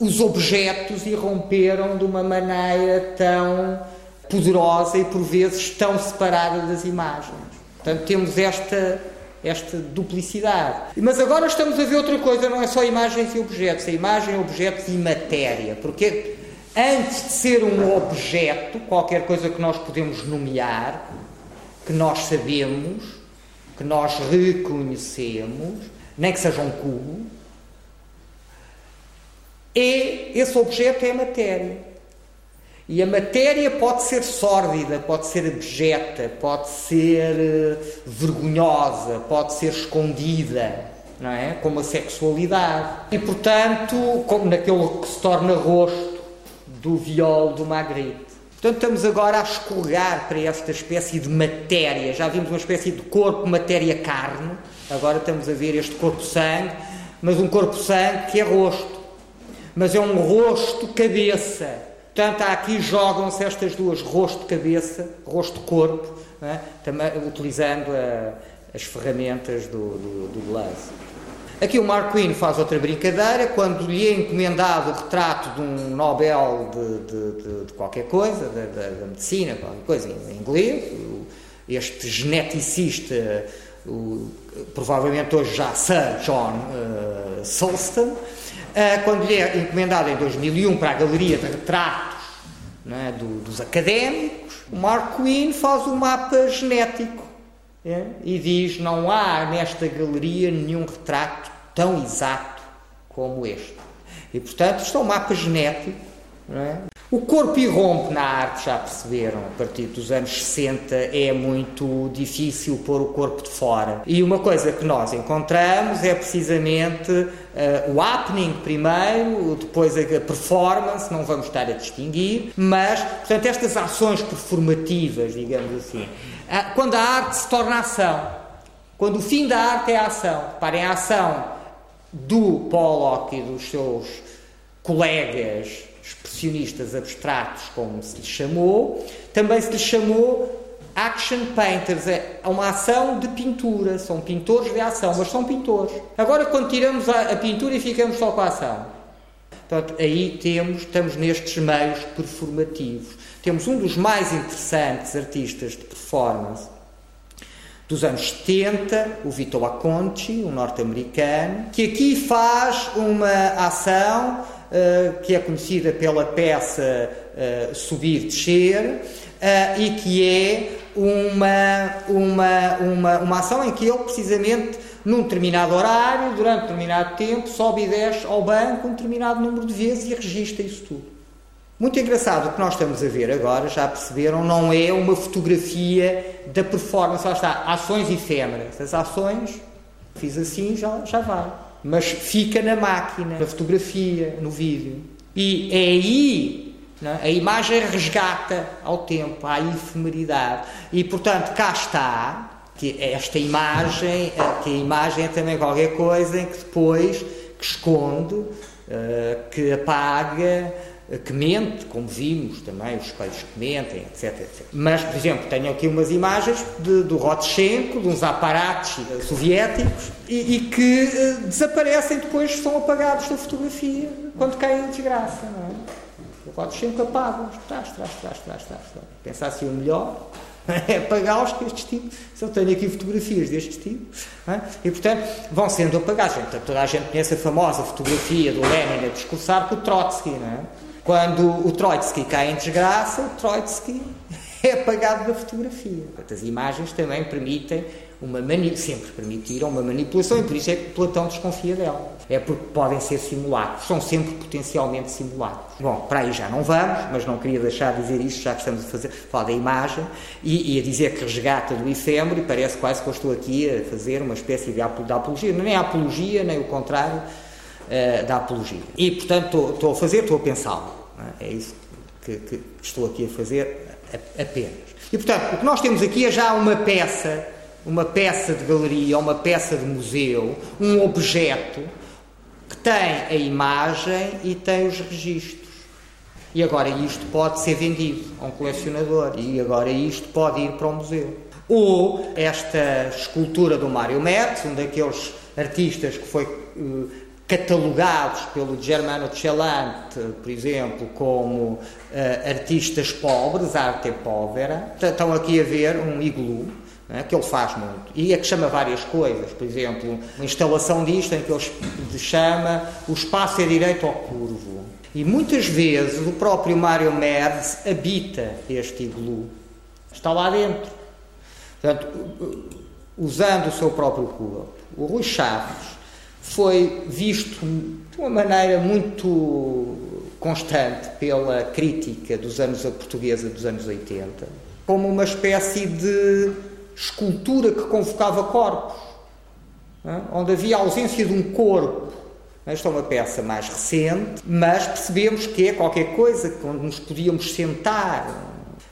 A: os objetos irromperam de uma maneira tão poderosa e por vezes tão separada das imagens. Portanto, temos esta esta duplicidade. Mas agora estamos a ver outra coisa, não é só imagens e objetos, é imagem, objetos e matéria. Porque antes de ser um objeto, qualquer coisa que nós podemos nomear, que nós sabemos, que nós reconhecemos, nem que seja um cubo, é, esse objeto é a matéria. E a matéria pode ser sórdida, pode ser abjeta, pode ser uh, vergonhosa, pode ser escondida, não é? Como a sexualidade. E, portanto, como naquele que se torna rosto do viol do Magritte. Portanto, estamos agora a escorregar para esta espécie de matéria. Já vimos uma espécie de corpo, matéria-carne. Agora estamos a ver este corpo-sangue, mas um corpo-sangue que é rosto. Mas é um rosto-cabeça Portanto, aqui jogam-se estas duas, rosto de cabeça, rosto de corpo, é? Também, utilizando a, as ferramentas do, do, do. Aqui o Mark Quinn faz outra brincadeira, quando lhe é encomendado o retrato de um Nobel de, de, de qualquer coisa, da, medicina, qualquer coisa em inglês, este geneticista, o, provavelmente hoje já Sir John uh, Solston, uh, quando lhe é encomendado em 2001 para a Galeria de Retratos é, do, dos académicos, o Mark Quinn faz o um mapa genético é, e diz: não há nesta galeria nenhum retrato tão exato como este. E portanto, isto é um mapa genético. É? O corpo irrompe na arte, já perceberam, a partir dos anos 60 é muito difícil pôr o corpo de fora. E uma coisa que nós encontramos é precisamente uh, o happening primeiro, depois a performance, não vamos estar a distinguir, mas, portanto, estas ações performativas, digamos assim, uh, quando a arte se torna ação, quando o fim da arte é a ação, reparem, a ação do Pollock e dos seus colegas expressionistas abstratos, como se lhe chamou, também se lhe chamou action painters, é uma ação de pintura, são pintores de ação, mas são pintores. Agora, quando tiramos a, a pintura e ficamos só com a ação, portanto, aí temos, estamos nestes meios performativos. Temos um dos mais interessantes artistas de performance dos anos 70, o Vito Acconci, um norte-americano, que aqui faz uma ação uh, que é conhecida pela peça uh, Subir, Descer, uh, e que é uma, uma, uma, uma ação em que ele, precisamente, num determinado horário, durante determinado tempo, sobe e desce ao banco um determinado número de vezes e registra isso tudo. Muito engraçado o que nós estamos a ver agora, já perceberam, não é uma fotografia da performance, lá está, ações efêmeras. As ações, fiz assim, já, já vai. Mas fica na máquina, na fotografia, no vídeo. E é aí é? a imagem resgata ao tempo, à efemeridade. E portanto, cá está, que esta imagem, que a imagem é também qualquer coisa em que depois que esconde, eh, que apaga que mente, como vimos também, os espelhos que mentem, etc, etc. Mas, por exemplo, tenho aqui umas imagens de, do Rotchenko, de uns aparatos soviéticos, e, e que uh, desaparecem depois, são apagados da fotografia, quando caem em desgraça, não é? O Rotchenko apaga-os, traz, traz, traz, traz, traz. Pensar assim o melhor é apagá-los com estes tipos. Se eu tenho aqui fotografias destes tipos, é? e portanto vão sendo apagados. Então, toda a gente conhece a famosa fotografia do Lenin a discursar com o Trotsky, não é? Quando o Troitsky cai em desgraça, o Troitsky é apagado da fotografia. As imagens também permitem uma sempre permitiram uma manipulação e por isso é que Platão desconfia dela. É porque podem ser simulados, são sempre potencialmente simulados. Bom, para aí já não vamos, mas não queria deixar de dizer isto, já que estamos a fazer, falar da imagem e, e a dizer que resgata do efêmero e parece quase que eu estou aqui a fazer uma espécie de, apologia, nem a apologia, nem o contrário uh, da apologia. E, portanto, estou a fazer, estou a pensá-lo. É? é isso que, que, estou aqui a fazer apenas. E, portanto, o que nós temos aqui é já uma peça, uma peça de galeria, uma peça de museu, um objeto que tem a imagem e tem os registros. E agora isto pode ser vendido a um colecionador e agora isto pode ir para o museu. Ou esta escultura do Mário Metz, um daqueles artistas que foi uh, catalogados pelo Germano Celante, por exemplo, como uh, artistas pobres, arte povera. Estão aqui a ver um iglu, né, que ele faz muito. E é que chama várias coisas. Por exemplo, uma instalação disto em que ele chama o espaço é direito ao curvo. E muitas vezes o próprio Mário Merz habita este iglu. Está lá dentro. Portanto, usando o seu próprio corpo. O Rui Chaves foi visto de uma maneira muito constante pela crítica dos anos a portuguesa dos anos 80, como uma espécie de escultura que convocava corpos, é? onde havia a ausência de um corpo. Esta é uma peça mais recente, mas percebemos que é qualquer coisa onde nos podíamos sentar,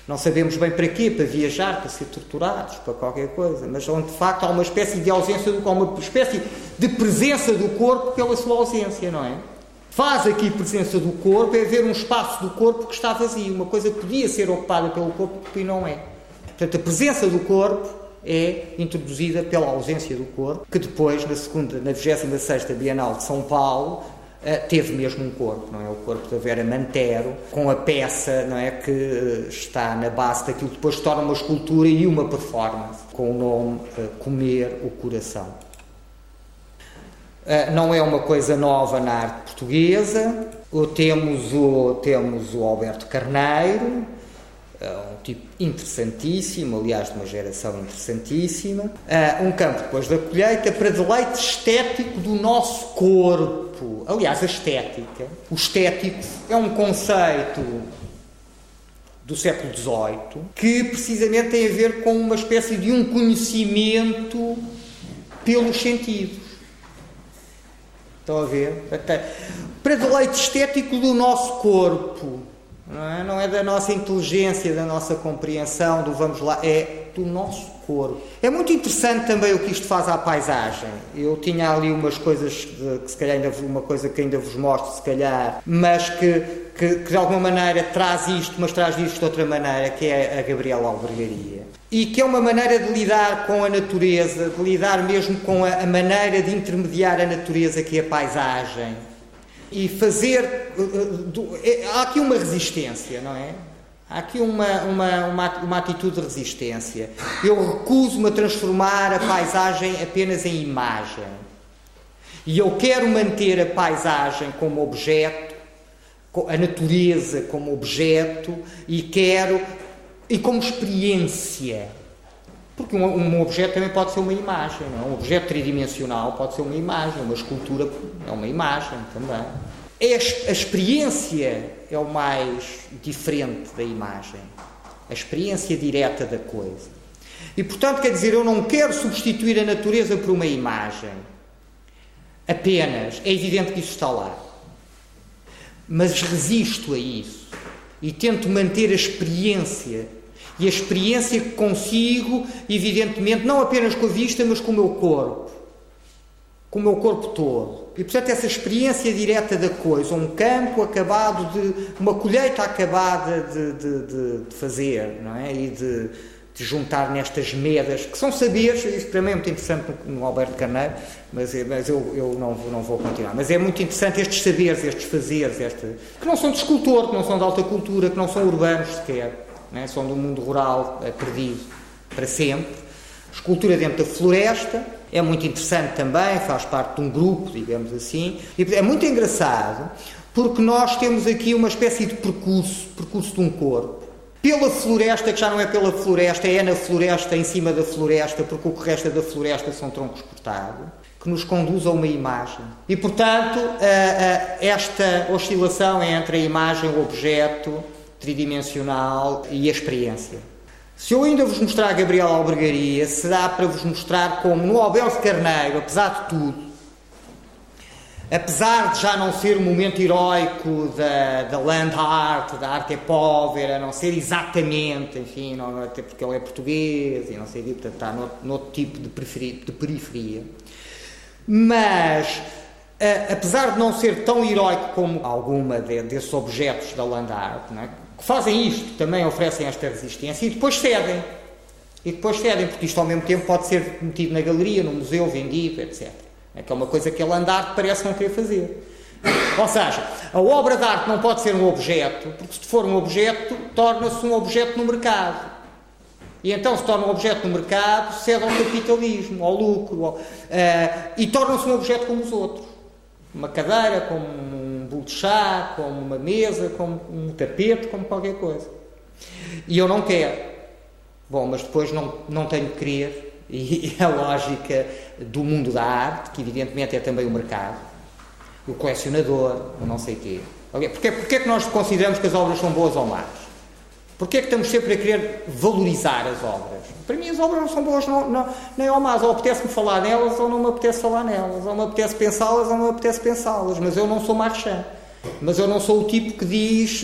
A: não sabemos bem para quê, para viajar, para ser torturados, para qualquer coisa, mas onde de facto há uma espécie de ausência, do, uma espécie de presença do corpo pela sua ausência, não é? Faz aqui presença do corpo é ver um espaço do corpo que está vazio, uma coisa que podia ser ocupada pelo corpo e não é. Portanto, a presença do corpo é introduzida pela ausência do corpo, que depois, na segunda, na 26 Bienal de São Paulo, eh, teve mesmo um corpo, não é? O corpo da Vera Mantero, com a peça, não é? Que eh, está na base daquilo que depois torna uma escultura e uma performance, com o nome uh, Comer o Coração. Não é uma coisa nova na arte portuguesa. Temos o, temos o Alberto Carneiro, um tipo interessantíssimo, aliás, de uma geração interessantíssima. Uh, um campo depois da colheita para deleite estético do nosso corpo. Aliás, a estética. O estético é um conceito do século XVIII que precisamente tem a ver com uma espécie de um conhecimento pelos sentidos. Estão a ver? Para deleite estético do nosso corpo não é? não é da nossa inteligência, da nossa compreensão, do vamos lá, é do nosso corpo. É muito interessante também o que isto faz à paisagem. Eu tinha ali umas coisas que se calhar ainda uma coisa que ainda vos mostro, se calhar, mas que, que, que de alguma maneira traz isto, mas traz isto de outra maneira, que é a Gabriela Albergaria. E que é uma maneira de lidar com a natureza, de lidar mesmo com a, a maneira de intermediar a natureza que é a paisagem e fazer. Eh, eh, é, há aqui uma resistência, não é? Há aqui uma, uma, uma, uma atitude de resistência. Eu recuso-me a transformar a paisagem apenas em imagem. E eu quero manter a paisagem como objeto, a natureza como objeto, e quero. e como experiência. Porque um, um, objeto também pode ser uma imagem, não é? Um objeto tridimensional pode ser uma imagem, uma escultura é uma imagem também. é a experiência é o mais diferente da imagem, a experiência direta da coisa. E portanto, quer dizer, eu não quero substituir a natureza por uma imagem. Apenas, é evidente que isso está lá. Mas resisto a isso e tento manter a experiência. E a experiência que consigo, evidentemente, não apenas com a vista, mas com o meu corpo. Com o meu corpo todo. E, portanto, essa experiência direta da coisa, um campo acabado de. uma colheita acabada de, de, de, de fazer, não é? E de, juntar nestas medas, que são saberes, isso para mim é muito interessante no, no Alberto Carneiro, mas, mas eu, eu não, não vou continuar. Mas é muito interessante estes saberes, estes fazeres, este, que não são de escultor, que não são de alta cultura, que não são urbanos sequer, não é? são do mundo rural, é perdido para sempre. Escultura dentro da floresta é muito interessante também, faz parte de um grupo, digamos assim. E é muito engraçado porque nós temos aqui uma espécie de percurso, percurso de um corpo. Pela floresta, que já não é pela floresta, é na floresta, em cima da floresta, porque o que resta da floresta são troncos cortados, que nos conduz a uma imagem. E, portanto, esta oscilação entre a imagem, o objeto tridimensional e a experiência. Se eu ainda vos mostrar Gabriel Albergaria, será para vos mostrar como no Alberto Carneiro, apesar de tudo, apesar de já não ser o momento heroico da, da land art, da arte povera, não ser exatamente, enfim, não, até porque ele é português e não sei, portanto está no, outro tipo de, de periferia. Mas, a, apesar de não ser tão heroico como alguma de, desses objetos da land art, não é? Que fazem isto, também oferecem esta resistência e depois cedem. E depois cedem, porque isto ao mesmo tempo pode ser metido na galeria, no museu, vendido, etc. É que é uma coisa que a Landarte parece não querer fazer. Ou seja, a obra de arte não pode ser um objeto, porque se for um objeto, torna-se um objeto no mercado. E então se torna um objeto no mercado, cede ao capitalismo, ao lucro, ao, uh, e torna-se um objeto como os outros. Uma cadeira, como bolo chá, como uma mesa, como um tapete, como qualquer coisa. E eu não quero. Bom, mas depois não, não tenho que querer. E a lógica do mundo da arte, que evidentemente é também o mercado, o colecionador, o não sei quê. Porquê, porquê é que nós consideramos que as obras são boas ou más? Porquê é que estamos sempre a querer valorizar as obras? Para mim as obras não são boas não, não, nem ou más. Ou apetece-me falar nelas ou não me apetece falar nelas. Ou me apetece pensá-las ou não me apetece pensá-las. Mas eu não sou marchand. Mas eu não sou o tipo que diz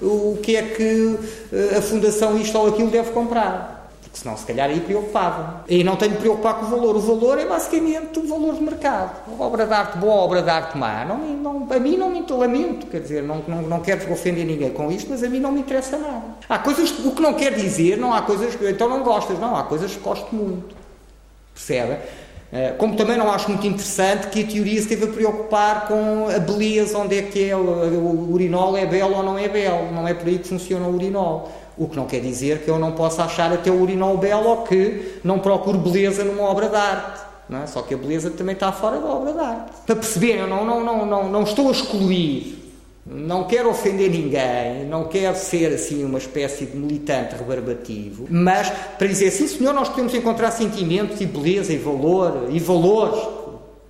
A: uh, o que é que uh, a fundação isto ou aquilo deve comprar porque senão se calhar aí preocupava. E não tenho de preocupar com o valor. O valor é basicamente o valor de mercado. obra de arte boa, obra de arte má. Não, não, a mim não me lamento, quer dizer, não, não, não quero ofender ninguém com isto, mas a mim não me interessa nada. Há coisas, o que não quer dizer, não há coisas que então não gostas, não, há coisas que gosto muito. Percebe? Eh, como também não acho muito interessante que a teoria se a preocupar com a beleza, onde é que é, o urinol é belo ou não é belo. Não é por aí que funciona o urinol. O que não quer dizer que eu não possa achar até o urinol belo ou que não procure beleza numa obra de arte. É? Só que a beleza também está fora da obra de arte. Para perceber, eu não, não, não, não, não estou a excluir, não quero ofender ninguém, não quero ser assim uma espécie de militante rebarbativo, mas para dizer sim, senhor, nós podemos encontrar sentimentos e beleza e valor e valores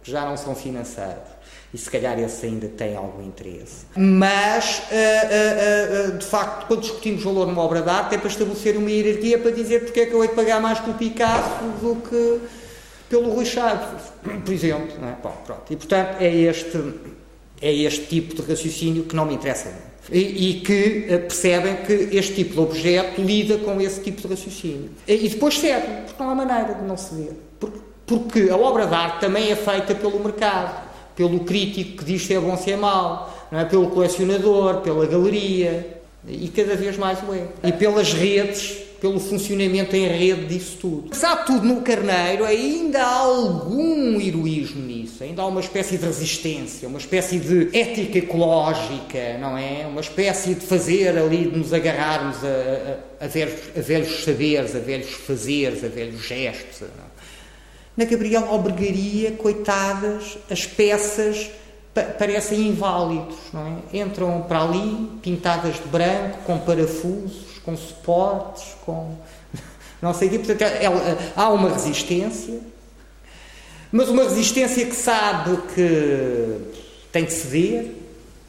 A: que já não são financeiros e se calhar esse ainda tem algum interesse. Mas, uh, uh, uh, de facto, quando discutimos valor numa obra de arte é para estabelecer uma hierarquia para dizer porque é que eu hei de pagar mais pelo Picasso do que pelo Rui Chaves, por exemplo. É? Bom, pronto. E, portanto, é este, é este tipo de raciocínio que não me interessa E, e, que percebem que este tipo de objeto lida com esse tipo de raciocínio. E, e depois cede, porque não há maneira de não ceder. Porque, porque a obra de arte também é feita pelo mercado pelo crítico que diz se é bom se é mau, é? pelo colecionador, pela galeria, e cada vez mais o é. E pelas redes, pelo funcionamento em rede disso tudo. Apesar de tudo, no Carneiro ainda há algum heroísmo nisso, ainda há uma espécie de resistência, uma espécie de ética ecológica, não é? Uma espécie de fazer ali, de nos agarrarmos a, a, a, velhos, a velhos saberes, a velhos fazeres, a velhos gestos. Não? Na Gabriel Albergaria, coitadas, as peças pa parecem inválidos, não é? Entram para ali, pintadas de branco, com parafusos, com suportes, com. Não sei o quê. Portanto, ela, há uma resistência, mas uma resistência que sabe que tem que ceder,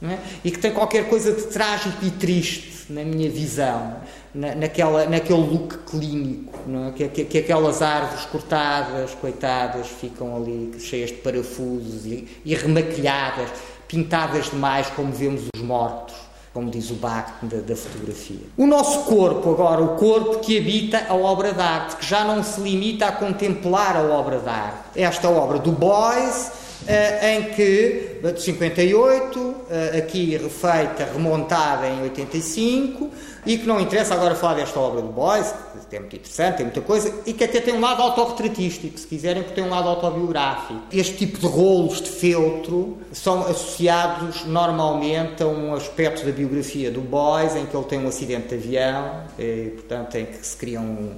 A: é? e que tem qualquer coisa de trágico e triste na minha visão, na, naquela, naquele look clínico, é? que, que, que, aquelas árvores cortadas, coitadas, ficam ali cheias de parafusos e, e remaquilhadas, pintadas demais como vemos os mortos como diz o Bach da, da, fotografia. O nosso corpo, agora, o corpo que habita a obra de arte, que já não se limita a contemplar a obra de arte. Esta obra do eh, em que, de 58, eh, aqui refeita, remontada em 85, e que não interessa agora falar desta obra do Boyce, que é muito interessante, tem muita coisa, e que até tem um lado autorretratístico, se quiserem, porque tem um lado autobiográfico. Este tipo de rolos de feltro são associados normalmente a um aspecto da biografia do Boyce, em que ele tem um acidente de avião, e, portanto, em que se criam um,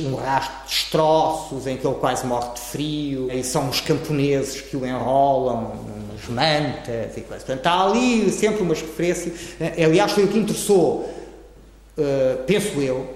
A: um, rastro de destroços, em que ele quase morre de frio, e são os camponeses que o enrolam umas mantas e coisas. Portanto, há ali sempre umas referências. Aliás, foi o que interessou uh, penso eu,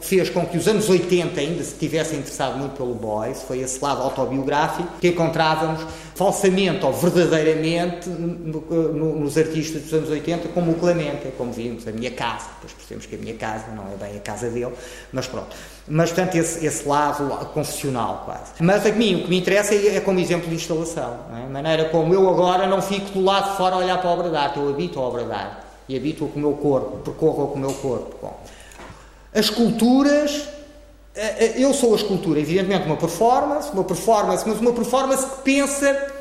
A: fez com que os anos 80 ainda se tivessem interessado muito pelo Boys, foi esse lado autobiográfico que encontrávamos falsamente ou verdadeiramente no, no, nos artistas dos anos 80, como o Clemente, como vimos, a minha casa, depois percebemos que a minha casa não é bem a casa dele, mas pronto. Mas, portanto, esse, esse lado confessional quase. Mas a mim o que me interessa é, é como exemplo de instalação, é? a maneira como eu agora não fico do lado de fora a olhar para a obra de arte, eu habito a obra de arte e habito-a com o meu corpo, percorro-a com o meu corpo. Bom, as esculturas, eh, eh, eu sou a escultura, evidentemente uma performance, uma performance, mas uma performance que pensa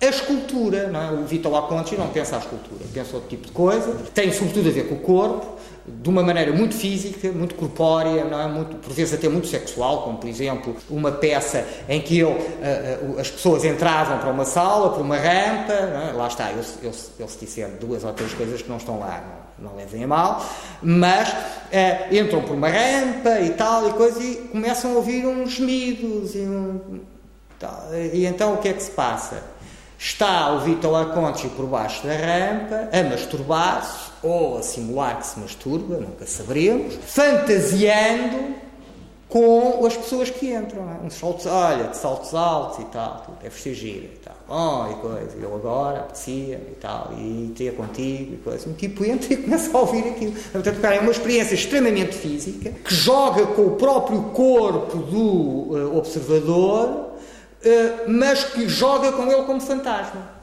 A: a escultura, não é? O Vitor Laconte não pensa a escultura, pensa outro tipo de coisa, tem sobretudo a ver com o corpo, de uma maneira muito física, muito corpórea, não é? muito, por vezes até muito sexual, como por exemplo uma peça em que uh, uh, as pessoas entravam para uma sala, para uma rampa, é? lá está, eu, eu, eu se duas ou três coisas que não estão lá, não, não levem a mal, mas uh, entram por uma rampa e tal e coisa e começam a ouvir uns gemidos e, um, tal, e então o que é que se passa? Está o Vitor Laconte por baixo da rampa a masturbar-se ou a simular que se masturba, nunca saberemos, fantasiando com as pessoas que entram. É? Uns saltos, olha, de saltos altos e tal, tu deves ser gira e tal. Oh, e coisa, eu agora apetecia e tal, e ter contigo e coisa. Um tipo entra e começa a ouvir aquilo. Portanto, é uma experiência extremamente física que joga com o próprio corpo do uh, observador, uh, mas que joga com ele como fantasma.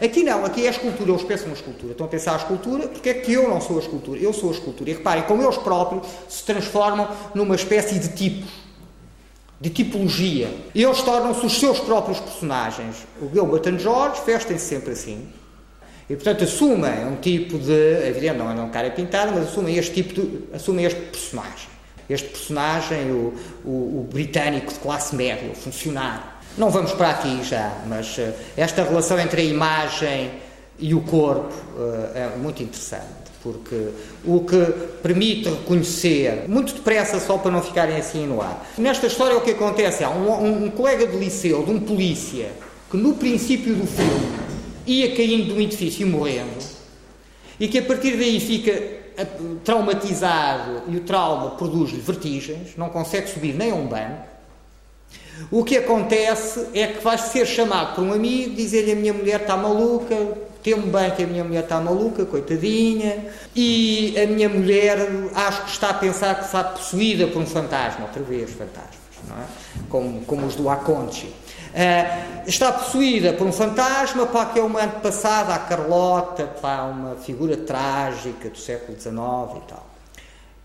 A: Aqui não, aqui é a escultura, eles pensam na escultura. Estão a pensar a escultura, porque é que eu não sou a escultura? Eu sou a escultura. E reparem como eles próprios se transformam numa espécie de tipos, de tipologia. Eles tornam-se os seus próprios personagens. O Gilbert and George vestem-se sempre assim. E, portanto, assumem um tipo de. Evidente, não é um cara pintado, mas assumem este tipo de. assumem este personagem. Este personagem, o, o, o britânico de classe média, o funcionário não vamos para aqui já, mas uh, esta relação entre a imagem e o corpo uh, é muito interessante, porque o que permite reconhecer, muito depressa só para não ficarem assim no ar. Nesta história o que acontece é um, um, um colega de liceu, de um polícia, que no princípio do filme ia caindo de um edifício e morrendo, e que a partir daí fica eh, traumatizado e o trauma produz-lhe vertigens, não consegue subir nem a um banco, o que acontece é que vais ser chamado por um amigo, dizer-lhe a minha mulher está maluca, temo bem que a minha mulher está maluca, coitadinha, e a minha mulher acho que está a pensar que está possuída por um fantasma, outra vez fantasmas, não é? Como, como os do Aconte. Uh, está possuída por um fantasma, pá, que é uma antepassada, a Carlota, pá, uma figura trágica do século XIX e tal.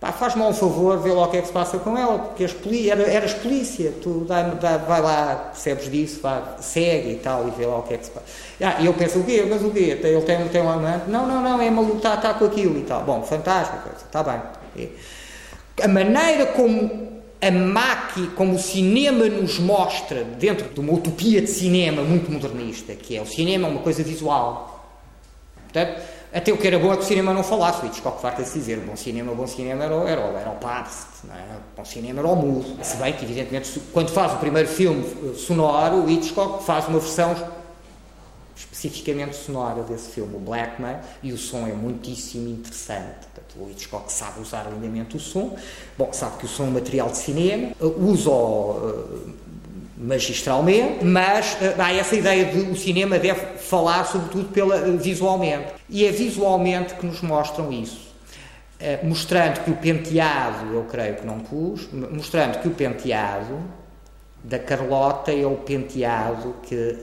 A: Pá, faz-me um favor, vê lá o que é que se passa com ela, porque poli era, eras polícia, tu dá, dá, vai lá, percebes disso, vai, segue e tal, e vê lá o que é que se passa. Ah, e eu penso, o quê? Mas o quê? Ele tem, tem um amante? Não, não, não, é maluco, está tá com aquilo e tal. Bom, fantástico, está bem. A maneira como a máquina, como o cinema nos mostra, dentro de uma utopia de cinema muito modernista, que é o cinema é uma coisa visual. Portanto, até o que era bom é que o cinema não falasse. O Hitchcock farta-se dizer: bom cinema, bom cinema era, era, era o Pabst, não é? bom cinema era o mudo. Se bem que, evidentemente, quando faz o primeiro filme eh, sonoro, o Hitchcock faz uma versão especificamente sonora desse filme, o Blackman, e o som é muitíssimo interessante. Portanto, o Hitchcock sabe usar lindamente o som. Bom, sabe que o som é um material de cinema, usa-o uh, magistralmente, mas uh, há essa ideia de o cinema deve falar sobretudo pela, uh, visualmente. E é visualmente que nos mostram isso. Uh, mostrando que o penteado, eu creio que não pus, mostrando que o penteado da Carlota é o penteado que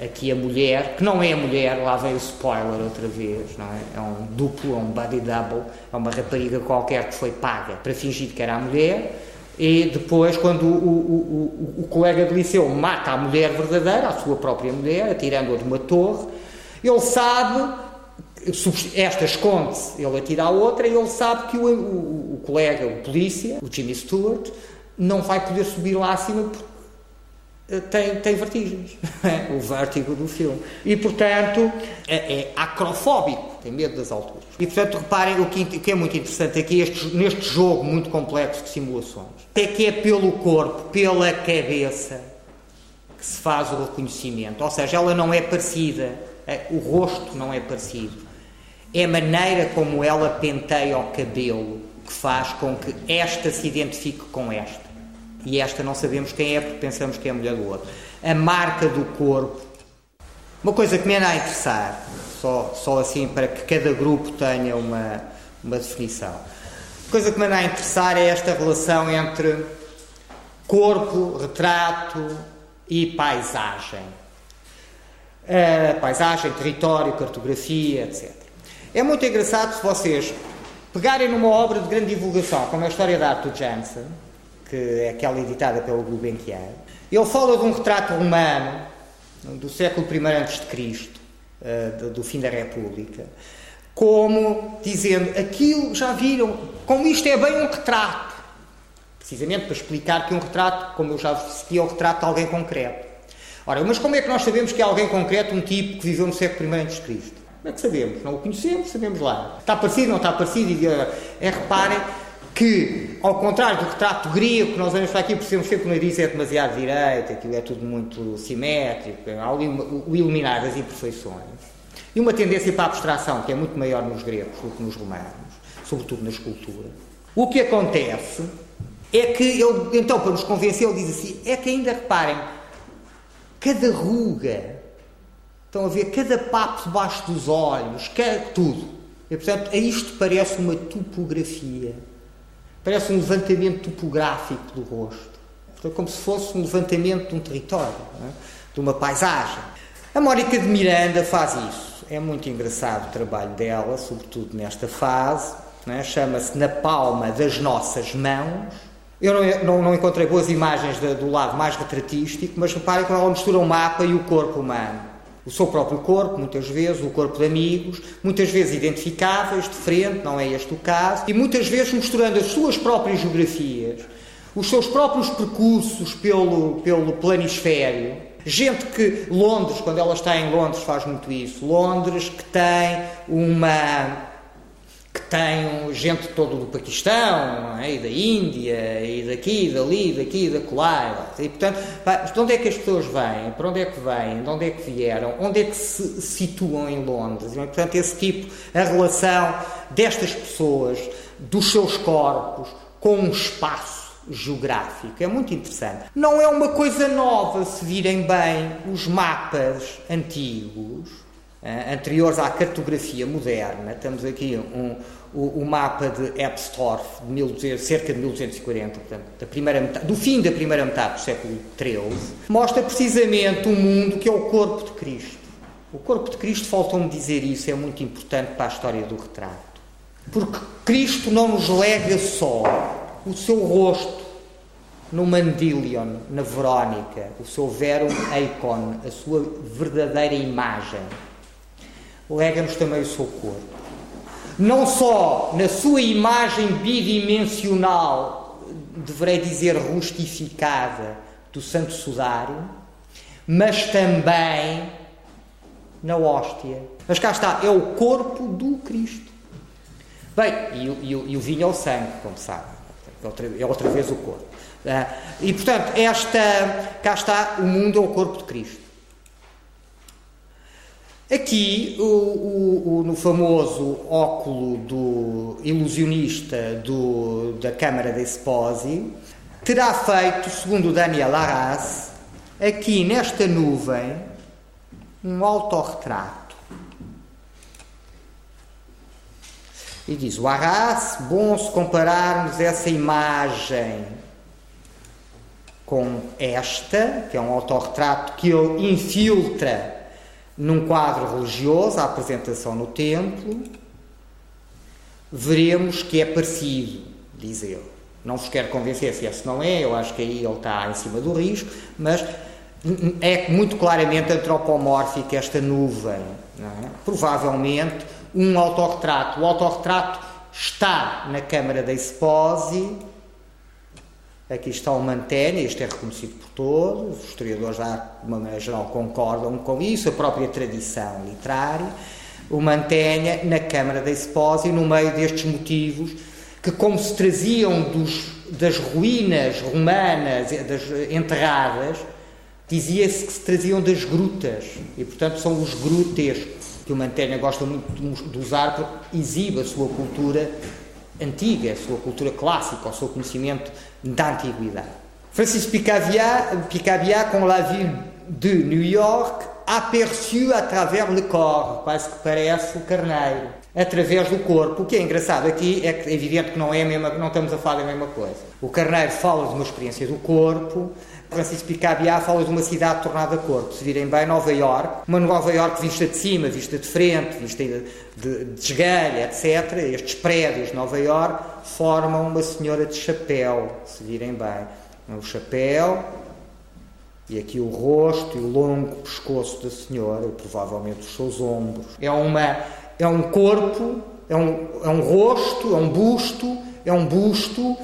A: aqui a mulher, que não é a mulher, lá veio o spoiler outra vez, não é? É um duplo, é um body double, é uma rapariga qualquer que foi paga para fingir que era a mulher e depois, quando o, o, o, o, colega de liceu mata a mulher verdadeira, a sua própria mulher, atirando-a de uma torre, ele sabe, esta esconde-se, ele atira a outra, e ele sabe que o, colega, o polícia, o Jimmy Stewart, não vai poder subir lá acima porque tem, tem vertigens, o vértigo do filme. E, portanto, é, é, acrofóbico, tem medo das alturas. E, portanto, reparem o que, o que é muito interessante aqui, este, neste jogo muito complexo de simulações, é que é pelo corpo, pela cabeça, que se faz o reconhecimento. Ou seja, ela não é parecida, é, o rosto não é parecido. É a maneira como ela penteia o cabelo que faz com que esta se identifique com esta e esta não sabemos quem é porque pensamos que é a mulher do outro. A marca do corpo. Uma coisa que me anda a interessar, só, só assim para que cada grupo tenha uma, uma definição. A coisa que me anda a interessar é esta relação entre corpo, retrato e paisagem. Uh, paisagem, território, cartografia, etc. É muito engraçado se vocês pegarem numa obra de grande divulgação, como é a história da arte do Jansen, que é aquela editada pelo Gulbenkian. Ele fala de um retrato romano do século I a.C., uh, do fim da República, como dizendo aquilo, já viram, como isto é bem um retrato. Precisamente para explicar que um retrato, como eu já disse, é um retrato de alguém concreto. Ora, mas como é que nós sabemos que é alguém concreto, um tipo que viveu no século I a.C.? Como é que sabemos? Não o conhecemos, sabemos lá. Está parecido, não está parecido? E, é, reparem, que, ao contrário do retrato grego, que nós vamos para aqui percebemos sempre que o nariz é demasiado direito, aquilo é tudo muito simétrico, há ali o iluminar das imperfeições. E uma tendência para a abstração, que é muito maior nos gregos do que nos romanos, sobretudo na escultura. O que acontece é que ele, então, para nos convencer, ele diz assim: é que ainda reparem, cada ruga, estão a ver, cada papo debaixo dos olhos, cada, tudo. E, portanto, a isto parece uma topografia Parece um levantamento topográfico do rosto. É como se fosse um levantamento de um território, é? de uma paisagem. A Mónica de Miranda faz isso. É muito engraçado o trabalho dela, sobretudo nesta fase. É? Chama-se Na Palma das Nossas Mãos. Eu não, não, não encontrei boas imagens de, do lado mais retratístico, mas reparem como ela mistura o mapa e o corpo humano o seu próprio corpo, muitas vezes, o corpo de amigos, muitas vezes identificáveis de frente, não é este o caso, e muitas vezes misturando as suas próprias geografias, os seus próprios percursos pelo, pelo planisfério. Gente que, Londres, quando ela está em Londres, faz muito isso. Londres que tem uma que tem gente todo do Paquistão, é? e da Índia, e daqui, dali, daqui, da colar. E, portanto, de onde é que as pessoas vêm? Para onde é que vêm? De onde é que vieram? Onde é que se situam em Londres? E, portanto, esse tipo, a relação destas pessoas, dos seus corpos, com um espaço geográfico. É muito interessante. Não é uma coisa nova se virem bem os mapas antigos uh, anteriores à cartografia moderna. Temos aqui um, o, o, mapa de Ebstorf, de 1200, cerca de 1240, portanto, da primeira metade, do fim da primeira metade do século XIII, mostra precisamente um mundo que é o corpo de Cristo. O corpo de Cristo, faltou-me dizer isso, é muito importante para a história do retrato. Porque Cristo não nos lega só o seu rosto no Mandilion, na Verónica, o seu verum eikon, a sua verdadeira imagem lega-nos também o seu corpo. Não só na sua imagem bidimensional, deverei dizer rustificada, do Santo Sudário, mas também na hóstia. Mas cá está, é o corpo do Cristo. Bem, e, e, e o vinho é o sangue, como sabe. É outra, é outra vez o corpo. Ah, e portanto, esta, cá está, o mundo é o corpo de Cristo. Aqui, o, o, o, no famoso óculo do ilusionista do, da Câmara de Esposi, terá feito, segundo Daniel Arras, aqui nesta nuvem, um autorretrato. E diz o Arras, bom se compararmos essa imagem com esta, que é um autorretrato que ele infiltra num quadro religioso, a apresentação no templo, veremos que é parecido, diz ele. Não vos quero convencer se esse não é, eu acho que aí ele está em cima do risco, mas é muito claramente antropomórfica esta nuvem. É? Provavelmente um autorretrato. O autorretrato está na Câmara da Esposi. Aqui está o Manténia, isto é reconhecido por todos, os historiadores já, de uma maneira geral, concordam com isso, a própria tradição literária. O Manténia na Câmara da Esposi, no meio destes motivos que, como se traziam dos, das ruínas romanas das enterradas, dizia-se que se traziam das grutas e, portanto, são os grutescos que o Manténia gosta muito de usar porque exibe a sua cultura antiga, a sua cultura clássica, o seu conhecimento da antiguidade. Francis Picabia, Picabia com La Ville de New York, aperçu à travers le corps, quase que parece o carneiro, através do corpo. O que é engraçado aqui é que é evidente que não é mesma, não estamos a falar da mesma coisa. O carneiro fala de uma experiência do corpo, Francisco Picabia fala de uma cidade tornada corpo. Se virem bem, Nova York, uma Nova York vista de cima, vista de frente, vista de, de, de esgalha, etc. Estes prédios de Nova York formam uma senhora de chapéu, se virem bem. O chapéu e aqui o rosto e o longo pescoço da senhora, e provavelmente os seus ombros. É, uma, é um corpo, é um, é um rosto, é um busto, é um busto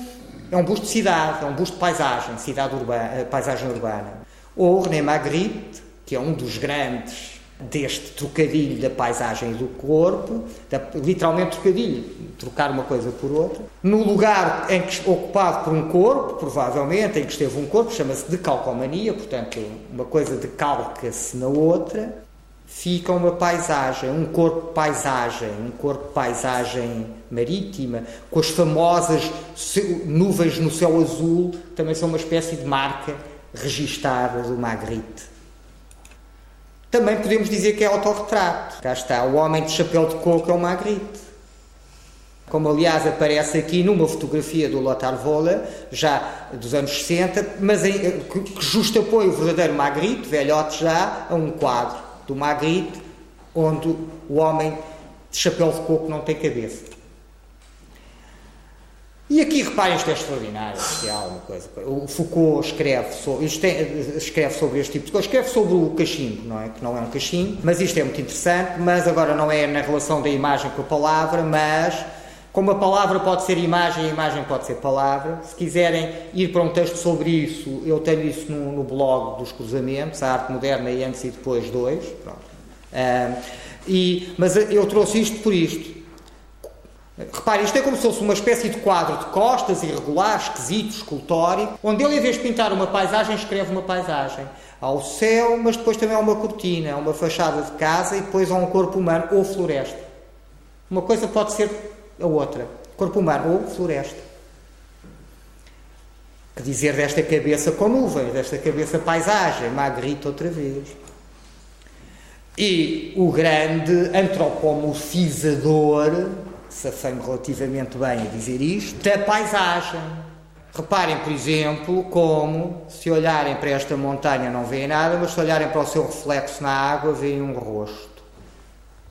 A: é um busto de cidade, é um busto de paisagem, cidade urbana, eh, paisagem urbana. Ou René Magritte, que é um dos grandes deste trocadilho da paisagem e do corpo, da, literalmente trocadilho, trocar uma coisa por outra, no lugar em que, ocupado por um corpo, provavelmente, em que esteve um corpo, chama-se de calcomania, portanto, uma coisa decalca-se na outra, fica uma paisagem, um corpo paisagem, um corpo paisagem marítima, com as famosas nuvens no céu azul, também são uma espécie de marca registada do Magritte. Também podemos dizer que é autorretrato. Cá está, o homem de chapéu de coco é o Magritte. Como aliás aparece aqui numa fotografia do Lothar Vola, já dos anos 60, mas em, que, que justapõe o verdadeiro Magritte, velhote já, a um quadro do Magritte, onde o homem de chapéu de coco não tem cabeça. E aqui reparem, isto é extraordinário, é alguma coisa. O Foucault escreve sobre, é, escreve sobre este tipo de coisa, escreve sobre o cachimbo, não é? Que não é um cachimbo, mas isto é muito interessante, mas agora não é na relação da imagem com a palavra, mas como a palavra pode ser imagem, a imagem pode ser palavra. Se quiserem ir para um texto sobre isso, eu tenho isso no, no blog dos cruzamentos, a arte moderna e antes e depois dois. Uh, e, mas eu trouxe isto por isto. Repare, isto é como se fosse uma espécie de quadro de costas, irregular, esquisito, escultórico, onde ele, em vez de pintar uma paisagem, escreve uma paisagem. Há o céu, mas depois também há uma cortina, há uma fachada de casa e depois há um corpo humano ou floresta. Uma coisa pode ser a outra, corpo humano ou floresta. Que dizer desta cabeça com nuvens, desta cabeça paisagem, Magritte outra vez. E o grande antropomorfizador, safei-me relativamente bem a dizer isto, da paisagem. Reparem, por exemplo, como se olharem para esta montanha não veem nada, mas se olharem para o seu reflexo na água veem um rosto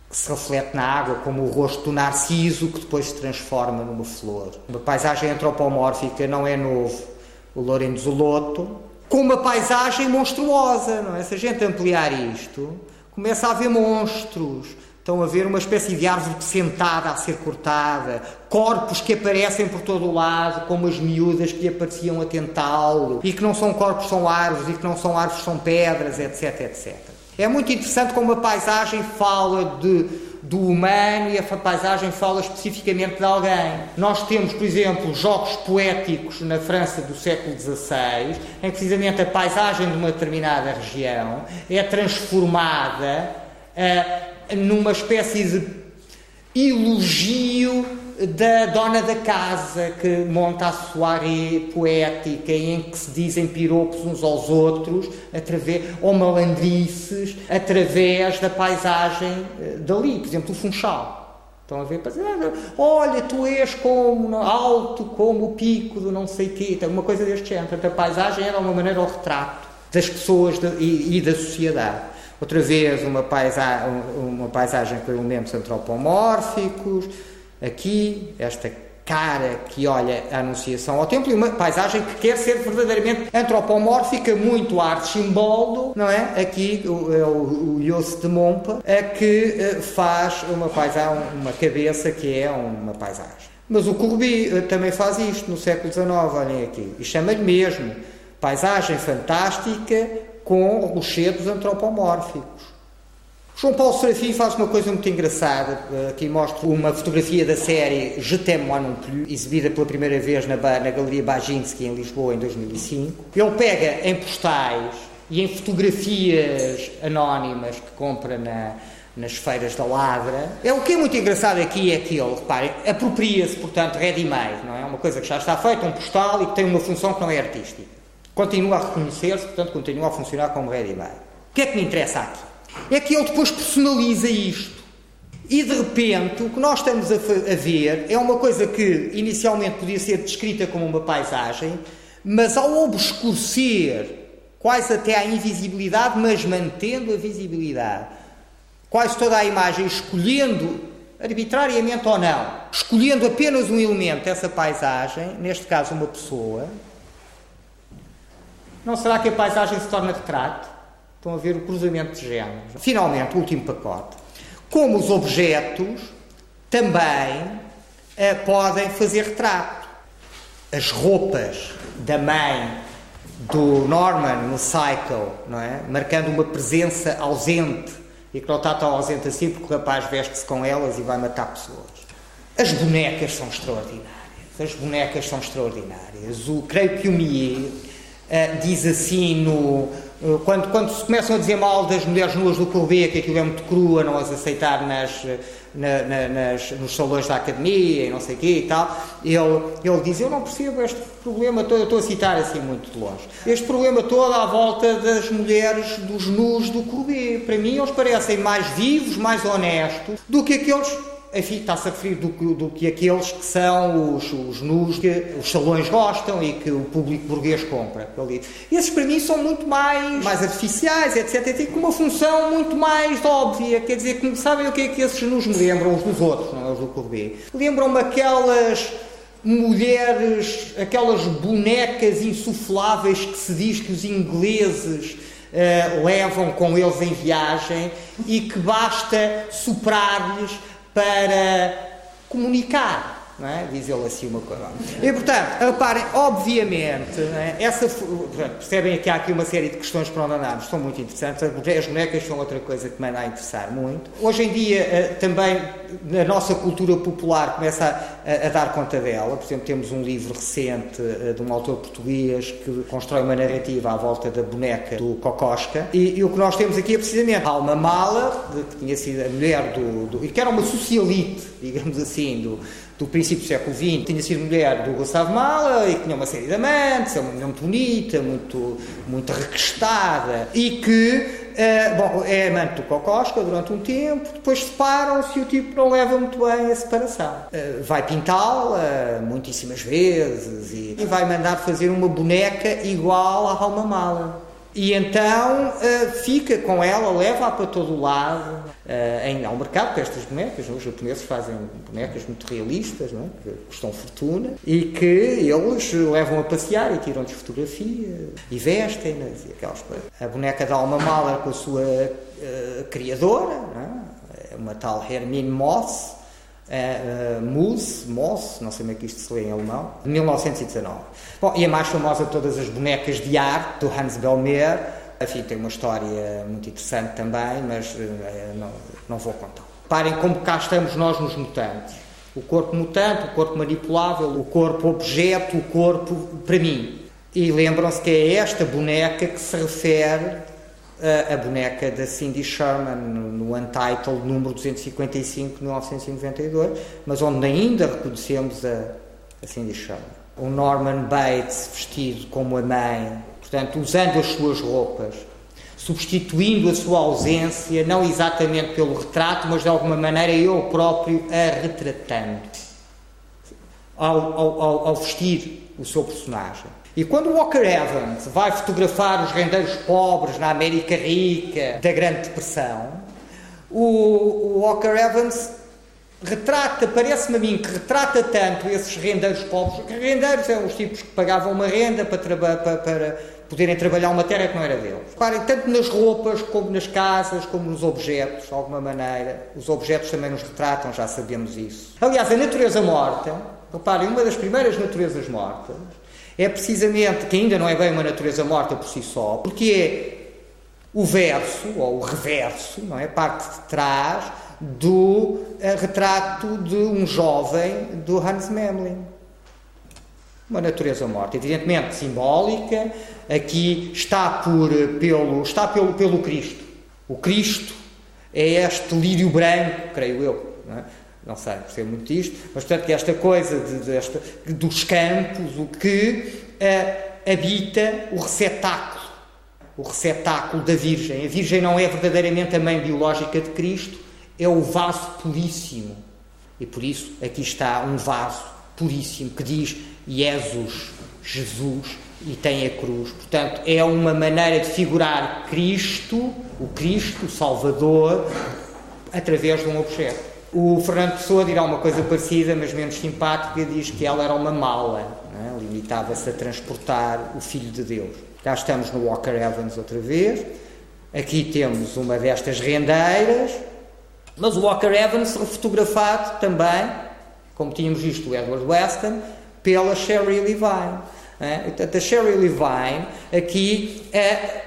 A: que se reflete na água, como o rosto do narciso, que depois se transforma numa flor. Uma paisagem antropomórfica não é novo. O Lorenzo Lotto, com uma paisagem monstruosa, não é? Se a gente ampliar isto, começa a haver monstros. Estão a ver uma espécie de árvore sentada a ser cortada, corpos que aparecem por todo o lado, como as miúdas que apareciam a tentá-lo, e que não são corpos, são árvores, e que não são árvores, são pedras, etc, etc. É muito interessante como a paisagem fala de, do humano e a paisagem fala especificamente de alguém. Nós temos, por exemplo, jogos poéticos na França do século XVI, em que precisamente a paisagem de uma determinada região é transformada uh, numa espécie de elogio da dona da casa que monta a soirée poética em que se dizem piropos uns aos outros através, ou malandrices através da paisagem eh, dali, por exemplo, o Funchal. Estão a ver? Olha, tu és como alto como o pico do não sei quê, então, uma coisa deste género. Portanto, a paisagem era uma maneira ao retrato das pessoas de, e, e, da sociedade. Outra vez, uma, paisa uma paisagem com elementos antropomórficos, Aqui, esta cara que olha a Anunciação ao Templo e uma paisagem que quer ser verdadeiramente antropomórfica, muito arte simbolo, não é? Aqui o, é o, o de Mompa, a que eh, faz uma paisagem, uma cabeça que é uma paisagem. Mas o Corbi eh, também faz isto no século XIX, olhem aqui, e chama-lhe mesmo paisagem fantástica com rochedos antropomórficos. João Paulo Serafim faz uma coisa muito engraçada. Aqui mostro uma fotografia da série Je t'aime moi non plus, exibida pela primeira vez na, na Galeria Baginski em Lisboa em 2005. Ele pega em postais e em fotografias anónimas que compra na, nas feiras da Ladra. É, o que é muito engraçado aqui é que ele, reparem, apropria-se, portanto, ready-made, não é? Uma coisa que já está feita, um postal e que tem uma função que não é artística. Continua a reconhecer-se, portanto, continua a funcionar como ready-made. O que é que me interessa aqui? É que ele depois personaliza isto. E de repente, o que nós estamos a, a, ver é uma coisa que inicialmente podia ser descrita como uma paisagem, mas ao obscurecer quase até à invisibilidade, mas mantendo a visibilidade, quase toda a imagem, escolhendo arbitrariamente ou não, escolhendo apenas um elemento dessa paisagem, neste caso uma pessoa, não será que a paisagem se torna retrato? Estão a ver o cruzamento de géneros. Finalmente, o último pacote. Como os objetos também eh, podem fazer retrato. As roupas da mãe do Norman no Cycle, não é? marcando uma presença ausente e que não está tão ausente assim porque o rapaz veste-se com elas e vai matar pessoas. As bonecas são extraordinárias. As bonecas são extraordinárias. O, creio que o Millet uh, diz assim no, eh, quando, quando se começam a dizer mal das mulheres nuas do Courbet, que aquilo é muito crua, não as aceitar nas, na, na, nas, nos salões da academia e não sei o quê e tal, ele, ele diz, eu não percebo este problema todo, eu estou a citar assim muito de longe, este problema todo à volta das mulheres, dos nus do Courbet. Para mim eles parecem mais vivos, mais honestos do que aqueles enfim, está-se a referir do, do, que aqueles que são os, os nus que os salões gostam e que o público burguês compra. Esses, para mim, são muito mais, mais artificiais, etc. Têm uma função muito mais óbvia. Quer dizer, que sabem o que é que esses nus me lembram, uns dos outros, não é os do Courbet? Lembram-me aquelas mulheres, aquelas bonecas insufláveis que se diz que os ingleses uh, levam com eles em viagem e que basta soprar-lhes para comunicar. Não é? Diz ele assim uma coisa. E portanto, reparem, obviamente, é? Essa, percebem que há aqui uma série de questões para onde andamos, são muito interessantes. As bonecas são outra coisa que me anda a interessar muito. Hoje em dia, eh, também a nossa cultura popular começa a, a, dar conta dela. Por exemplo, temos um livro recente eh, de um autor português que constrói uma narrativa à volta da boneca do Cocosca. E, e o que nós temos aqui é precisamente a Alma Mala, que tinha sido a mulher do, do. e que era uma socialite, digamos assim, do do princípio do século XX, tinha sido mulher do Gustavo Mala e tinha uma série de amantes, é uma mulher muito bonita, muito, muito requestada e que Uh, bom, é amante do Cocosca durante um tempo, depois separam-se e o tipo não leva muito bem a separação. Uh, vai pintá-la muitíssimas vezes e, e, vai mandar fazer uma boneca igual à Alma Mala. E então uh, fica com ela, leva-a para todo o lado. Uh, em, ao mercado com estas bonecas. Os japoneses fazem bonecas muito realistas, não é? que custam fortuna, e que eles levam a passear e tiram-lhes fotografias e vestem-nas e aquelas coisas. A boneca da Alma Mahler com a sua uh, criadora, é? uma tal Hermine Moss, uh, Moos, Moss, não sei como é que isto se lê em alemão, de 1919. Bom, e a mais famosa de todas as bonecas de arte, do Hans Belmer, enfim, tem uma história muito interessante também, mas uh, não, não vou contar. Parem como cá estamos nós nos mutantes. O corpo mutante, o corpo manipulável, o corpo objeto, o corpo para mim. E lembram-se que é esta boneca que se refere a, boneca da Cindy Sherman no, no Untitled número 255 de 1992, mas onde ainda reconhecemos a, a Cindy Sherman. O Norman Bates vestido como a mãe, portanto, usando as suas roupas, substituindo a sua ausência, não exatamente pelo retrato, mas de alguma maneira eu próprio a retratando, ao, ao, ao vestir o seu personagem. E quando Walker Evans vai fotografar os rendeiros pobres na América Rica da Grande Depressão, o, Walker Evans retrata, parece-me a mim que retrata tanto esses rendeiros pobres, que rendeiros eram os tipos que pagavam uma renda para, para, para poderem trabalhar uma terra que não era deles. Reparem, tanto nas roupas, como nas casas, como nos objetos, de alguma maneira. Os objetos também nos retratam, já sabemos isso. Aliás, a natureza morta, reparem, uma das primeiras naturezas mortas, é precisamente, que ainda não é bem uma natureza morta por si só, porque é o verso, ou o reverso, não é? A parte de trás do uh, retrato de um jovem do Hans Memling. Uma natureza morta, evidentemente simbólica, aqui está, por, pelo, está pelo, pelo Cristo. O Cristo é este lírio branco, creio eu. É? Não sei, percebo muito disto, mas portanto esta coisa de, dos campos, o que uh, habita o receptáculo, o receptáculo da Virgem. A Virgem não é verdadeiramente a mãe biológica de Cristo, é o vaso puríssimo. E por isso aqui está um vaso puríssimo que diz Jesus, Jesus, e tem a cruz. Portanto, é uma maneira de figurar Cristo, o Cristo, o Salvador, através de um objeto. O Fernando Pessoa dirá uma coisa parecida, mas menos simpática, diz que ela era uma mala, é? limitava-se a transportar o Filho de Deus. Cá estamos no Walker Evans outra vez. Aqui temos uma destas rendeiras, mas o Walker Evans fotografado também, como tínhamos visto o Edward Weston, pela Sherry Levine. É? Portanto, a Sherry Levine aqui é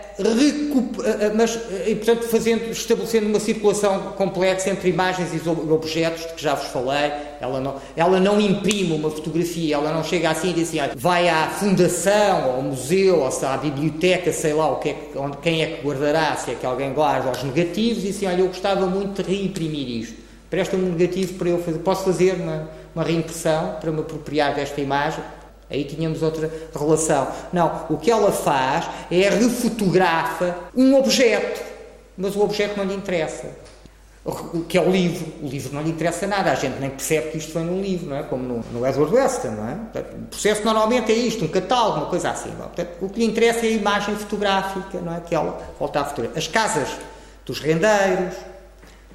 A: mas, e, portanto, fazendo, estabelecendo uma circulação complexa entre imagens e objetos de que já vos falei. Ela não, ela não imprime uma fotografia, ela não chega assim e diz assim, vai à fundação, ao museu, ou à biblioteca, sei lá o que é, onde, quem é que guardará, se é que alguém guarda os negativos, e assim, olha, eu gostava muito de reimprimir isto. Presta-me um negativo para eu fazer. Posso fazer uma, uma reimpressão para me apropriar desta imagem? Aí tínhamos outra relação. Não, o que ela faz é refotografa um objeto, mas o objeto não lhe interessa. O que é o livro. O livro não lhe interessa nada, a gente nem percebe que isto vem num livro, não é? Como no, no Edward Weston, não é? O processo normalmente é isto, um catálogo, uma coisa assim. Não? É? Portanto, o que lhe interessa é a imagem fotográfica, não é? Que ela volta a fotografar. As casas dos rendeiros,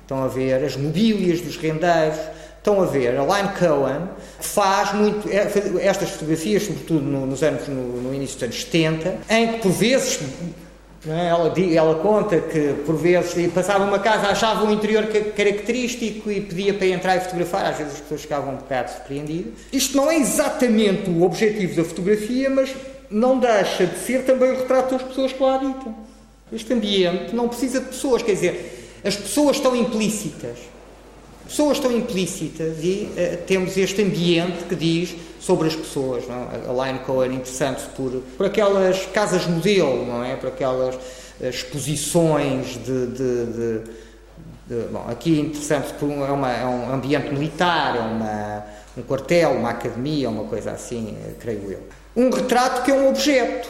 A: estão a ver as mobílias dos rendeiros, Estão a ver, a Line Cohen faz muito é, estas fotografias, sobretudo nos anos, no, no início dos anos 70, em que por vezes é? Ela, ela, conta que, por vezes, passava uma casa, achava um interior característico e pedia para entrar e fotografar. Às vezes as pessoas ficavam um bocado surpreendidas. Isto não é exatamente o objetivo da fotografia, mas não deixa de ser também o retrato das pessoas que lá habitam. Este ambiente não precisa de pessoas, quer dizer, as pessoas estão implícitas pessoas estão implícitas e uh, temos este ambiente que diz sobre as pessoas. Não? É? A Line Cohen interessante por, por aquelas casas modelo, não é? Por aquelas uh, exposições de, de, de, de, Bom, aqui interessante por um, é, uma, é, um ambiente militar, é uma, um quartel, uma academia, uma coisa assim, uh, creio eu. Um retrato que é um objeto.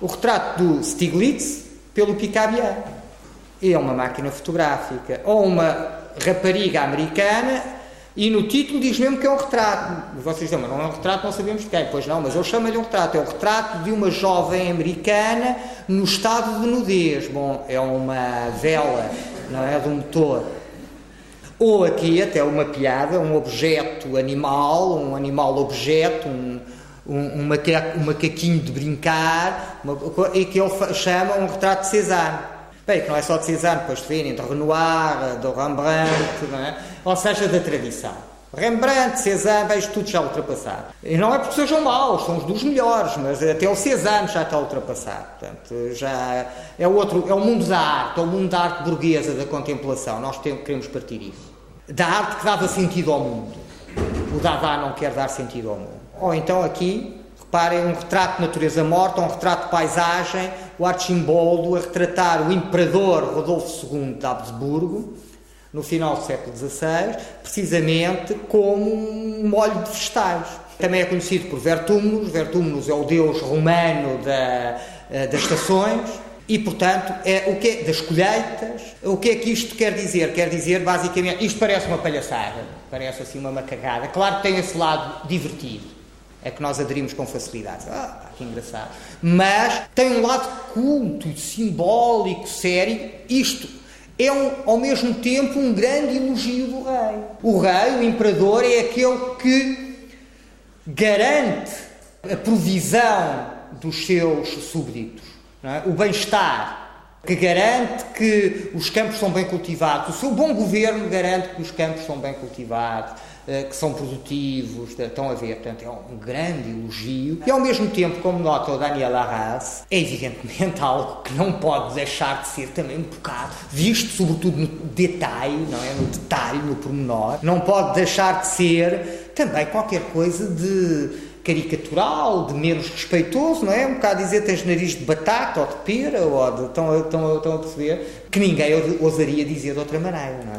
A: O retrato do Stiglitz pelo Picabia. É uma máquina fotográfica. Ou uma rapariga americana e no título diz mesmo que é um retrato. Vocês dizem, mas não é um retrato, não sabemos de quem. Pois não, mas eu chamo-lhe um retrato. É o retrato de uma jovem americana no estado de nudez. Bom, é uma vela, não é? De um motor. Ou aqui até uma piada, um objeto animal, um animal objeto, um, um, um, um macaquinho de brincar, uma, e que ele chama um retrato de Cézanne. Bem, que não é só de Cézanne, depois de virem de Renoir, de Rembrandt, não é? ou seja, da tradição. Rembrandt, Cézanne, vejo tudo já ultrapassado. E não é porque sejam maus, são os dos melhores, mas até o Cézanne já está ultrapassado. Portanto, já é, outro, é o mundo da arte, é o mundo da arte burguesa, da contemplação. Nós temos, queremos partir isso. Da arte que dava sentido ao mundo. O Dada não quer dar sentido ao mundo. Ou então aqui, reparem, um retrato de natureza morta, um retrato de paisagem, o Archimboldo a retratar o imperador Rodolfo II de Habsburgo, no final do século XVI, precisamente como um molho de vegetais. Também é conhecido por Vertumnus. Vertumnus é o deus romano da, eh, das estações e, portanto, é o que é, das colheitas. O que é que isto quer dizer? Quer dizer, basicamente, isto parece uma palhaçada, parece assim uma macagada. Claro que tem esse lado divertido é que nós aderimos com facilidade. Ah, que engraçado. Mas tem um lado culto, simbólico, sério. Isto é um, ao mesmo tempo um grande elogio do rei. O rei, o imperador, é aquele que garante a provisão dos seus súbditos, é? o bem-estar, que garante que os campos são bem cultivados. O seu bom governo garante que os campos são bem cultivados que são produtivos, estão a ver, portanto, é um grande elogio. E ao mesmo tempo, como nota o Daniel Arras, é evidentemente algo que não pode deixar de ser também um bocado, visto sobretudo no detalhe, não é? No detalhe, no pormenor, não pode deixar de ser também qualquer coisa de caricatural, de menos respeitoso, não é? Um bocado dizer tens nariz de batata ou de pera, ou de. Estão, estão, estão a perceber? Que ninguém ousaria dizer de outra maneira, não é?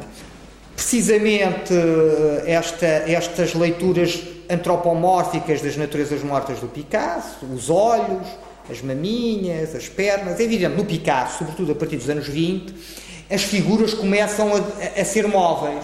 A: Precisamente eh, esta, estas leituras antropomórficas das naturezas mortas do Picasso, os olhos, as maminhas, as pernas, é evidente, no Picasso, sobretudo a partir dos anos 20, as figuras começam a, a ser móveis.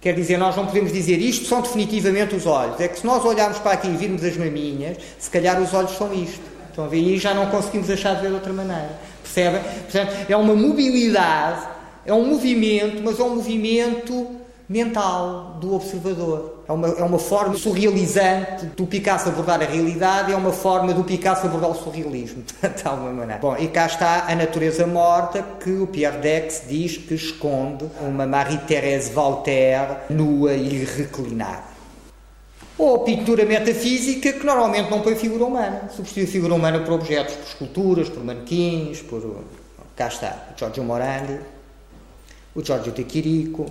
A: Quer dizer, nós não podemos dizer isto são definitivamente os olhos. É que se nós olharmos para aqui e virmos as maminhas, se calhar os olhos são isto. Então, aí já não conseguimos deixar de ver de outra maneira. Percebem? Portanto, é uma mobilidade é um movimento, mas é um movimento mental do observador. É uma, é uma forma surrealizante do Picasso abordar a realidade, é uma forma do Picasso abordar o surrealismo, de alguma maneira. Bom, e cá está a natureza morta que o Pierre Dex diz que esconde uma Marie-Thérèse Voltaire nua e reclinada. Ou a pintura metafísica, que normalmente não põe figura humana, substitui a figura humana por objetos, por esculturas, por manequins, por. Cá está, Giorgio Morandi, o Giorgio de Quirico,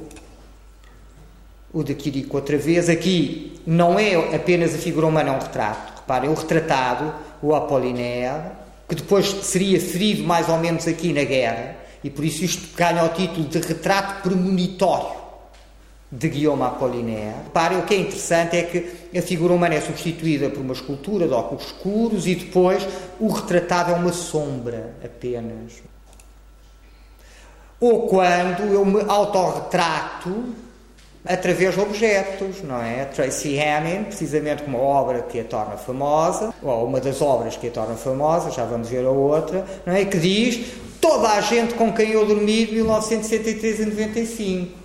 A: o de Quirico outra vez. Aqui não é apenas a figura humana, é um retrato. Reparem, o retratado, o Apollinaire, que depois seria ferido mais ou menos aqui na guerra, e por isso isto ganha o título de retrato premonitório de Guillaume Apollinaire. Reparem, o que é interessante é que a figura humana é substituída por uma escultura de óculos escuros e depois o retratado é uma sombra apenas ou quando eu me autorretrato através de objetos, não é? Tracy Hammond, precisamente uma obra que a torna famosa, ou uma das obras que a torna famosa, já vamos ver a outra, não é? Que diz toda a gente com quem eu dormi de 1963 e 95.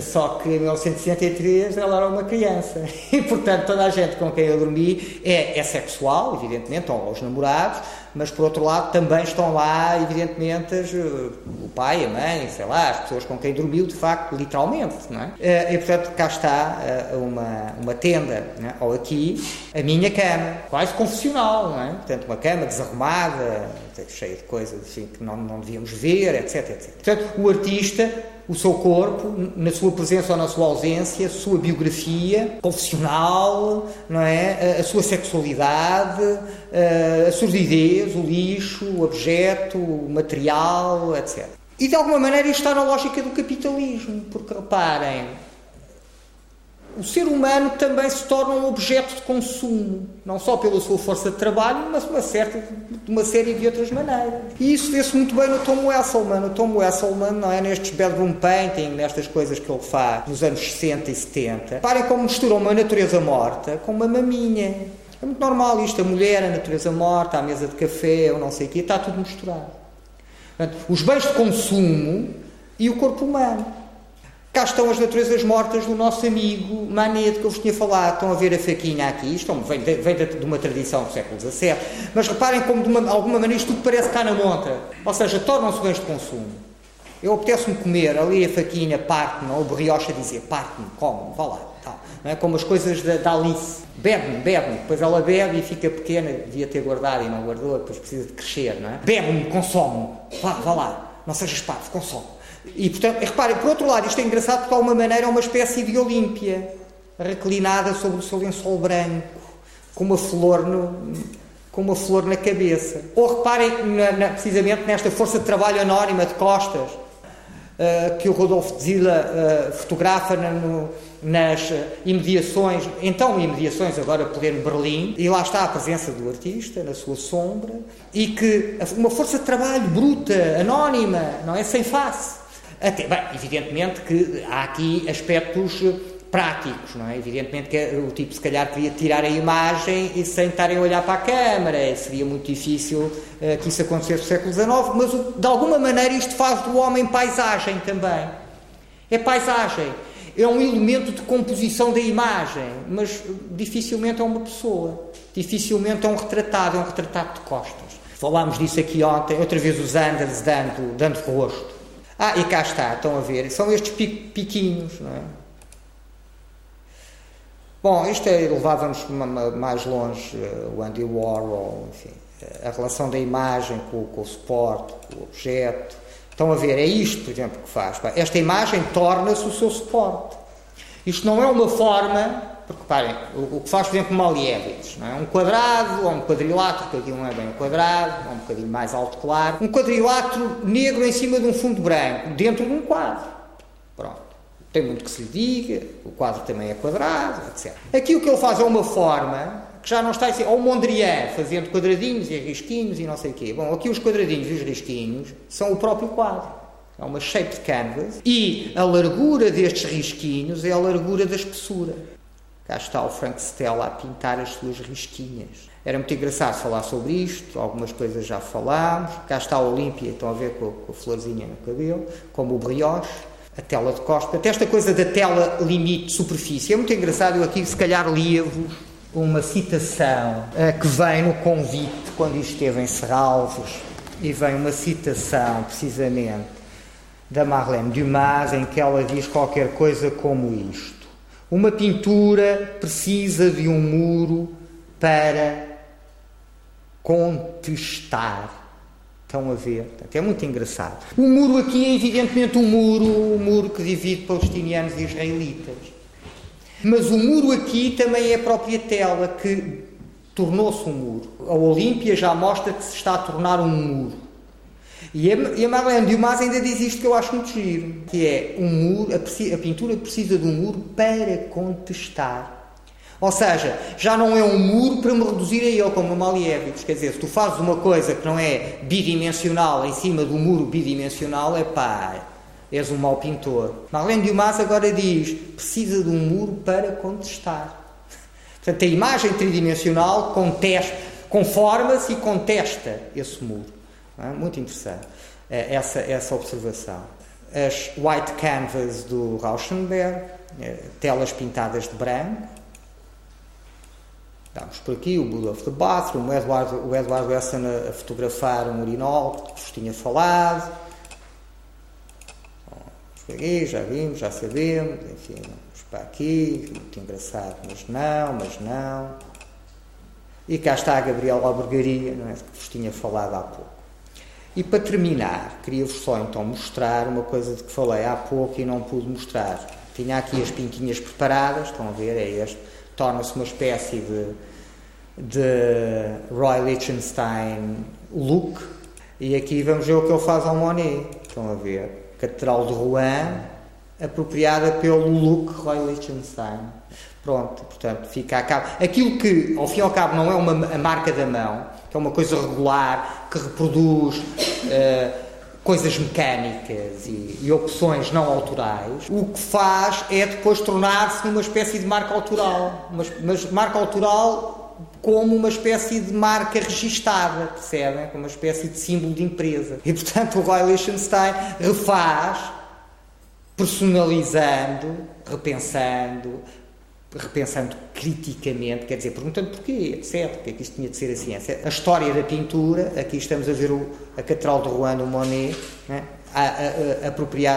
A: Só que em 1963 ela era uma criança e, portanto, toda a gente com quem eu dormi é, é sexual, evidentemente, estão lá os namorados, mas por outro lado também estão lá, evidentemente, as, o pai, a mãe, sei lá, as pessoas com quem dormiu, de facto, literalmente, não é? Eh, e, portanto, cá está eh, uma, uma tenda, é? ou aqui, a minha cama, quase confessional, não é? Portanto, uma cama desarrumada, cheia de coisas assim, que não, não devíamos ver, etc, etc. Portanto, o artista o seu corpo, na sua presença ou na sua ausência, a sua biografia profissional, não é? a, sua sexualidade, a surdidez, o lixo, o objeto, o material, etc. E de alguma maneira isto está na lógica do capitalismo, porque reparem, o ser humano também se torna um objeto de consumo, não só pela sua força de trabalho, mas uma, certa, de uma série de outras maneiras. E isso vê-se muito bem no Tom Wesselman. O Tom Wesselman, não é? Nestes bedroom painting, nestas coisas que ele faz nos anos 60 e 70. Parem como mistura uma natureza morta com uma maminha. É muito normal isto, a mulher, a natureza morta, a mesa de café, ou não sei o quê, está tudo misturado. Portanto, os bens de consumo e o corpo humano. Cá estão as naturezas mortas do nosso amigo Manet, que eu vos tinha falado. Estão a ver a faquinha aqui. Isto vem de, vem de uma tradição do século XVII. Mas reparem como, de uma, alguma maneira, isto tudo parece cá na montra. Ou seja, tornam-se bens de consumo. Eu apetece-me comer, ali a faquinha parte-me, ou brioche a dizer parte-me, come-me, vá lá. Tal. Não é? Como as coisas da, da Alice. Bebe-me, bebe-me. Depois ela bebe e fica pequena. Devia ter guardado e não guardou, depois precisa de crescer, não é? Bebe-me, consome-me. Vá, vá lá. Não sejas parvo, consome. E, portanto, reparem, por outro lado, isto é engraçado porque, de alguma maneira, é uma espécie de Olímpia, reclinada sobre o seu lençol branco, com uma flor no, com uma flor na cabeça. Ou reparem na, na, precisamente nesta força de trabalho anónima de costas uh, que o Rodolfo Zila uh, fotografa na, no, nas imediações, então imediações agora pleno Berlim, e lá está a presença do artista na sua sombra, e que uma força de trabalho bruta, anónima, não é? Sem face. Até, bem, evidentemente que há aqui aspectos práticos, não é? Evidentemente que o tipo se calhar queria tirar a imagem e sem estarem a olhar para a câmara, seria muito difícil uh, que isso acontecesse no século XIX, mas de alguma maneira isto faz do homem paisagem também. É paisagem, é um elemento de composição da imagem, mas dificilmente é uma pessoa, dificilmente é um retratado, é um retratado de costas. Falámos disso aqui ontem, outra vez os Anders dando, dando rosto. Ah, e cá está, estão a ver, são estes piquinhos, não é? Bom, isto é, levava-nos mais longe uh, o Andy Warhol, enfim, a relação da imagem com, com, o suporte, com o objeto. Estão a ver, é isto, por exemplo, que faz. Esta imagem torna-se o seu suporte. Isto não é uma forma, porque parem, o, o que faz, por exemplo, Malievides, não é? Um quadrado ou um quadrilátero, que aqui não é bem um quadrado, é um bocadinho mais alto claro, um quadrilátero negro em cima de um fundo branco, dentro de um quadro. Pronto tem muito que se lhe diga, o quadro também é quadrado, etc. Aqui o que ele faz é uma forma que já não está assim, ou Mondrian fazendo quadradinhos e risquinhos e não sei o quê. Bom, aqui os quadradinhos e os risquinhos são o próprio quadro. É uma shaped canvas e a largura destes risquinhos é a largura da espessura. Cá está o Frank Stella a pintar as suas risquinhas. Era muito engraçado falar sobre isto, algumas coisas já falámos. Cá está a Olímpia, estão a ver com a, com a florzinha no cabelo, como o brioche a tela de costas, até esta coisa da tela limite superfície. É muito engraçado, eu aqui se calhar lia-vos uma citação uh, que vem no convite quando esteve em Serralves e vem uma citação precisamente da Marlene Dumas em que ela diz qualquer coisa como isto: Uma pintura precisa de um muro para contestar Estão a ver? É muito engraçado. O muro aqui é evidentemente um muro, um muro que divide palestinianos e israelitas. Mas o muro aqui também é a própria tela que tornou-se um muro. A Olímpia já mostra que se está a tornar um muro. E a, Marlene Dumas ainda diz isto que eu acho muito giro, que é um muro, a, a pintura precisa de um muro para contestar ou seja, já não é um muro para me reduzir a ele, como no Malievides. Quer dizer, se tu fazes uma coisa que não é bidimensional em cima do muro bidimensional, é pá, és um mau pintor. Marlene Dumas agora diz: precisa de um muro para contestar. Portanto, a imagem tridimensional contesta, conforma-se e contesta esse muro. É? Muito interessante é, essa, essa observação. As white canvas do Rauschenberg, é, telas pintadas de branco, Estamos por aqui, o Bull of the Bathroom, o Edward, o Edward Weston a, a fotografar um urinol que vos tinha falado. Bom, já vimos, já sabemos, enfim, vamos para aqui, muito engraçado, mas não, mas não. E cá está a Gabriela Albergaria, não é, que vos tinha falado há pouco. E para terminar, queria-vos só então mostrar uma coisa de que falei há pouco e não pude mostrar. Tinha aqui as pinquinhas preparadas, estão a ver, é este torna-se uma espécie de, de Roy Lichtenstein look. E aqui vamos ver o que ele faz ao Monet. Estão a ver? Catedral de Rouen, apropriada pelo look Roy Lichtenstein. Pronto, portanto, fica a cabo. Aquilo que, ao fim e ao cabo, não é uma a marca da mão, que é uma coisa regular, que reproduz. Uh, coisas mecânicas e, e, opções não autorais, o que faz é depois tornar-se numa espécie de marca autoral. Mas, mas marca autoral como uma espécie de marca registada, percebem? Como uma espécie de símbolo de empresa. E portanto o Roy Lichtenstein refaz, personalizando, repensando, repensando criticamente, quer dizer, perguntando porquê, etc. Porque é que isto tinha de ser assim? A história da pintura, aqui estamos a ver o, a Catedral de Rouen, o Monet, né? a, a, a, apropriada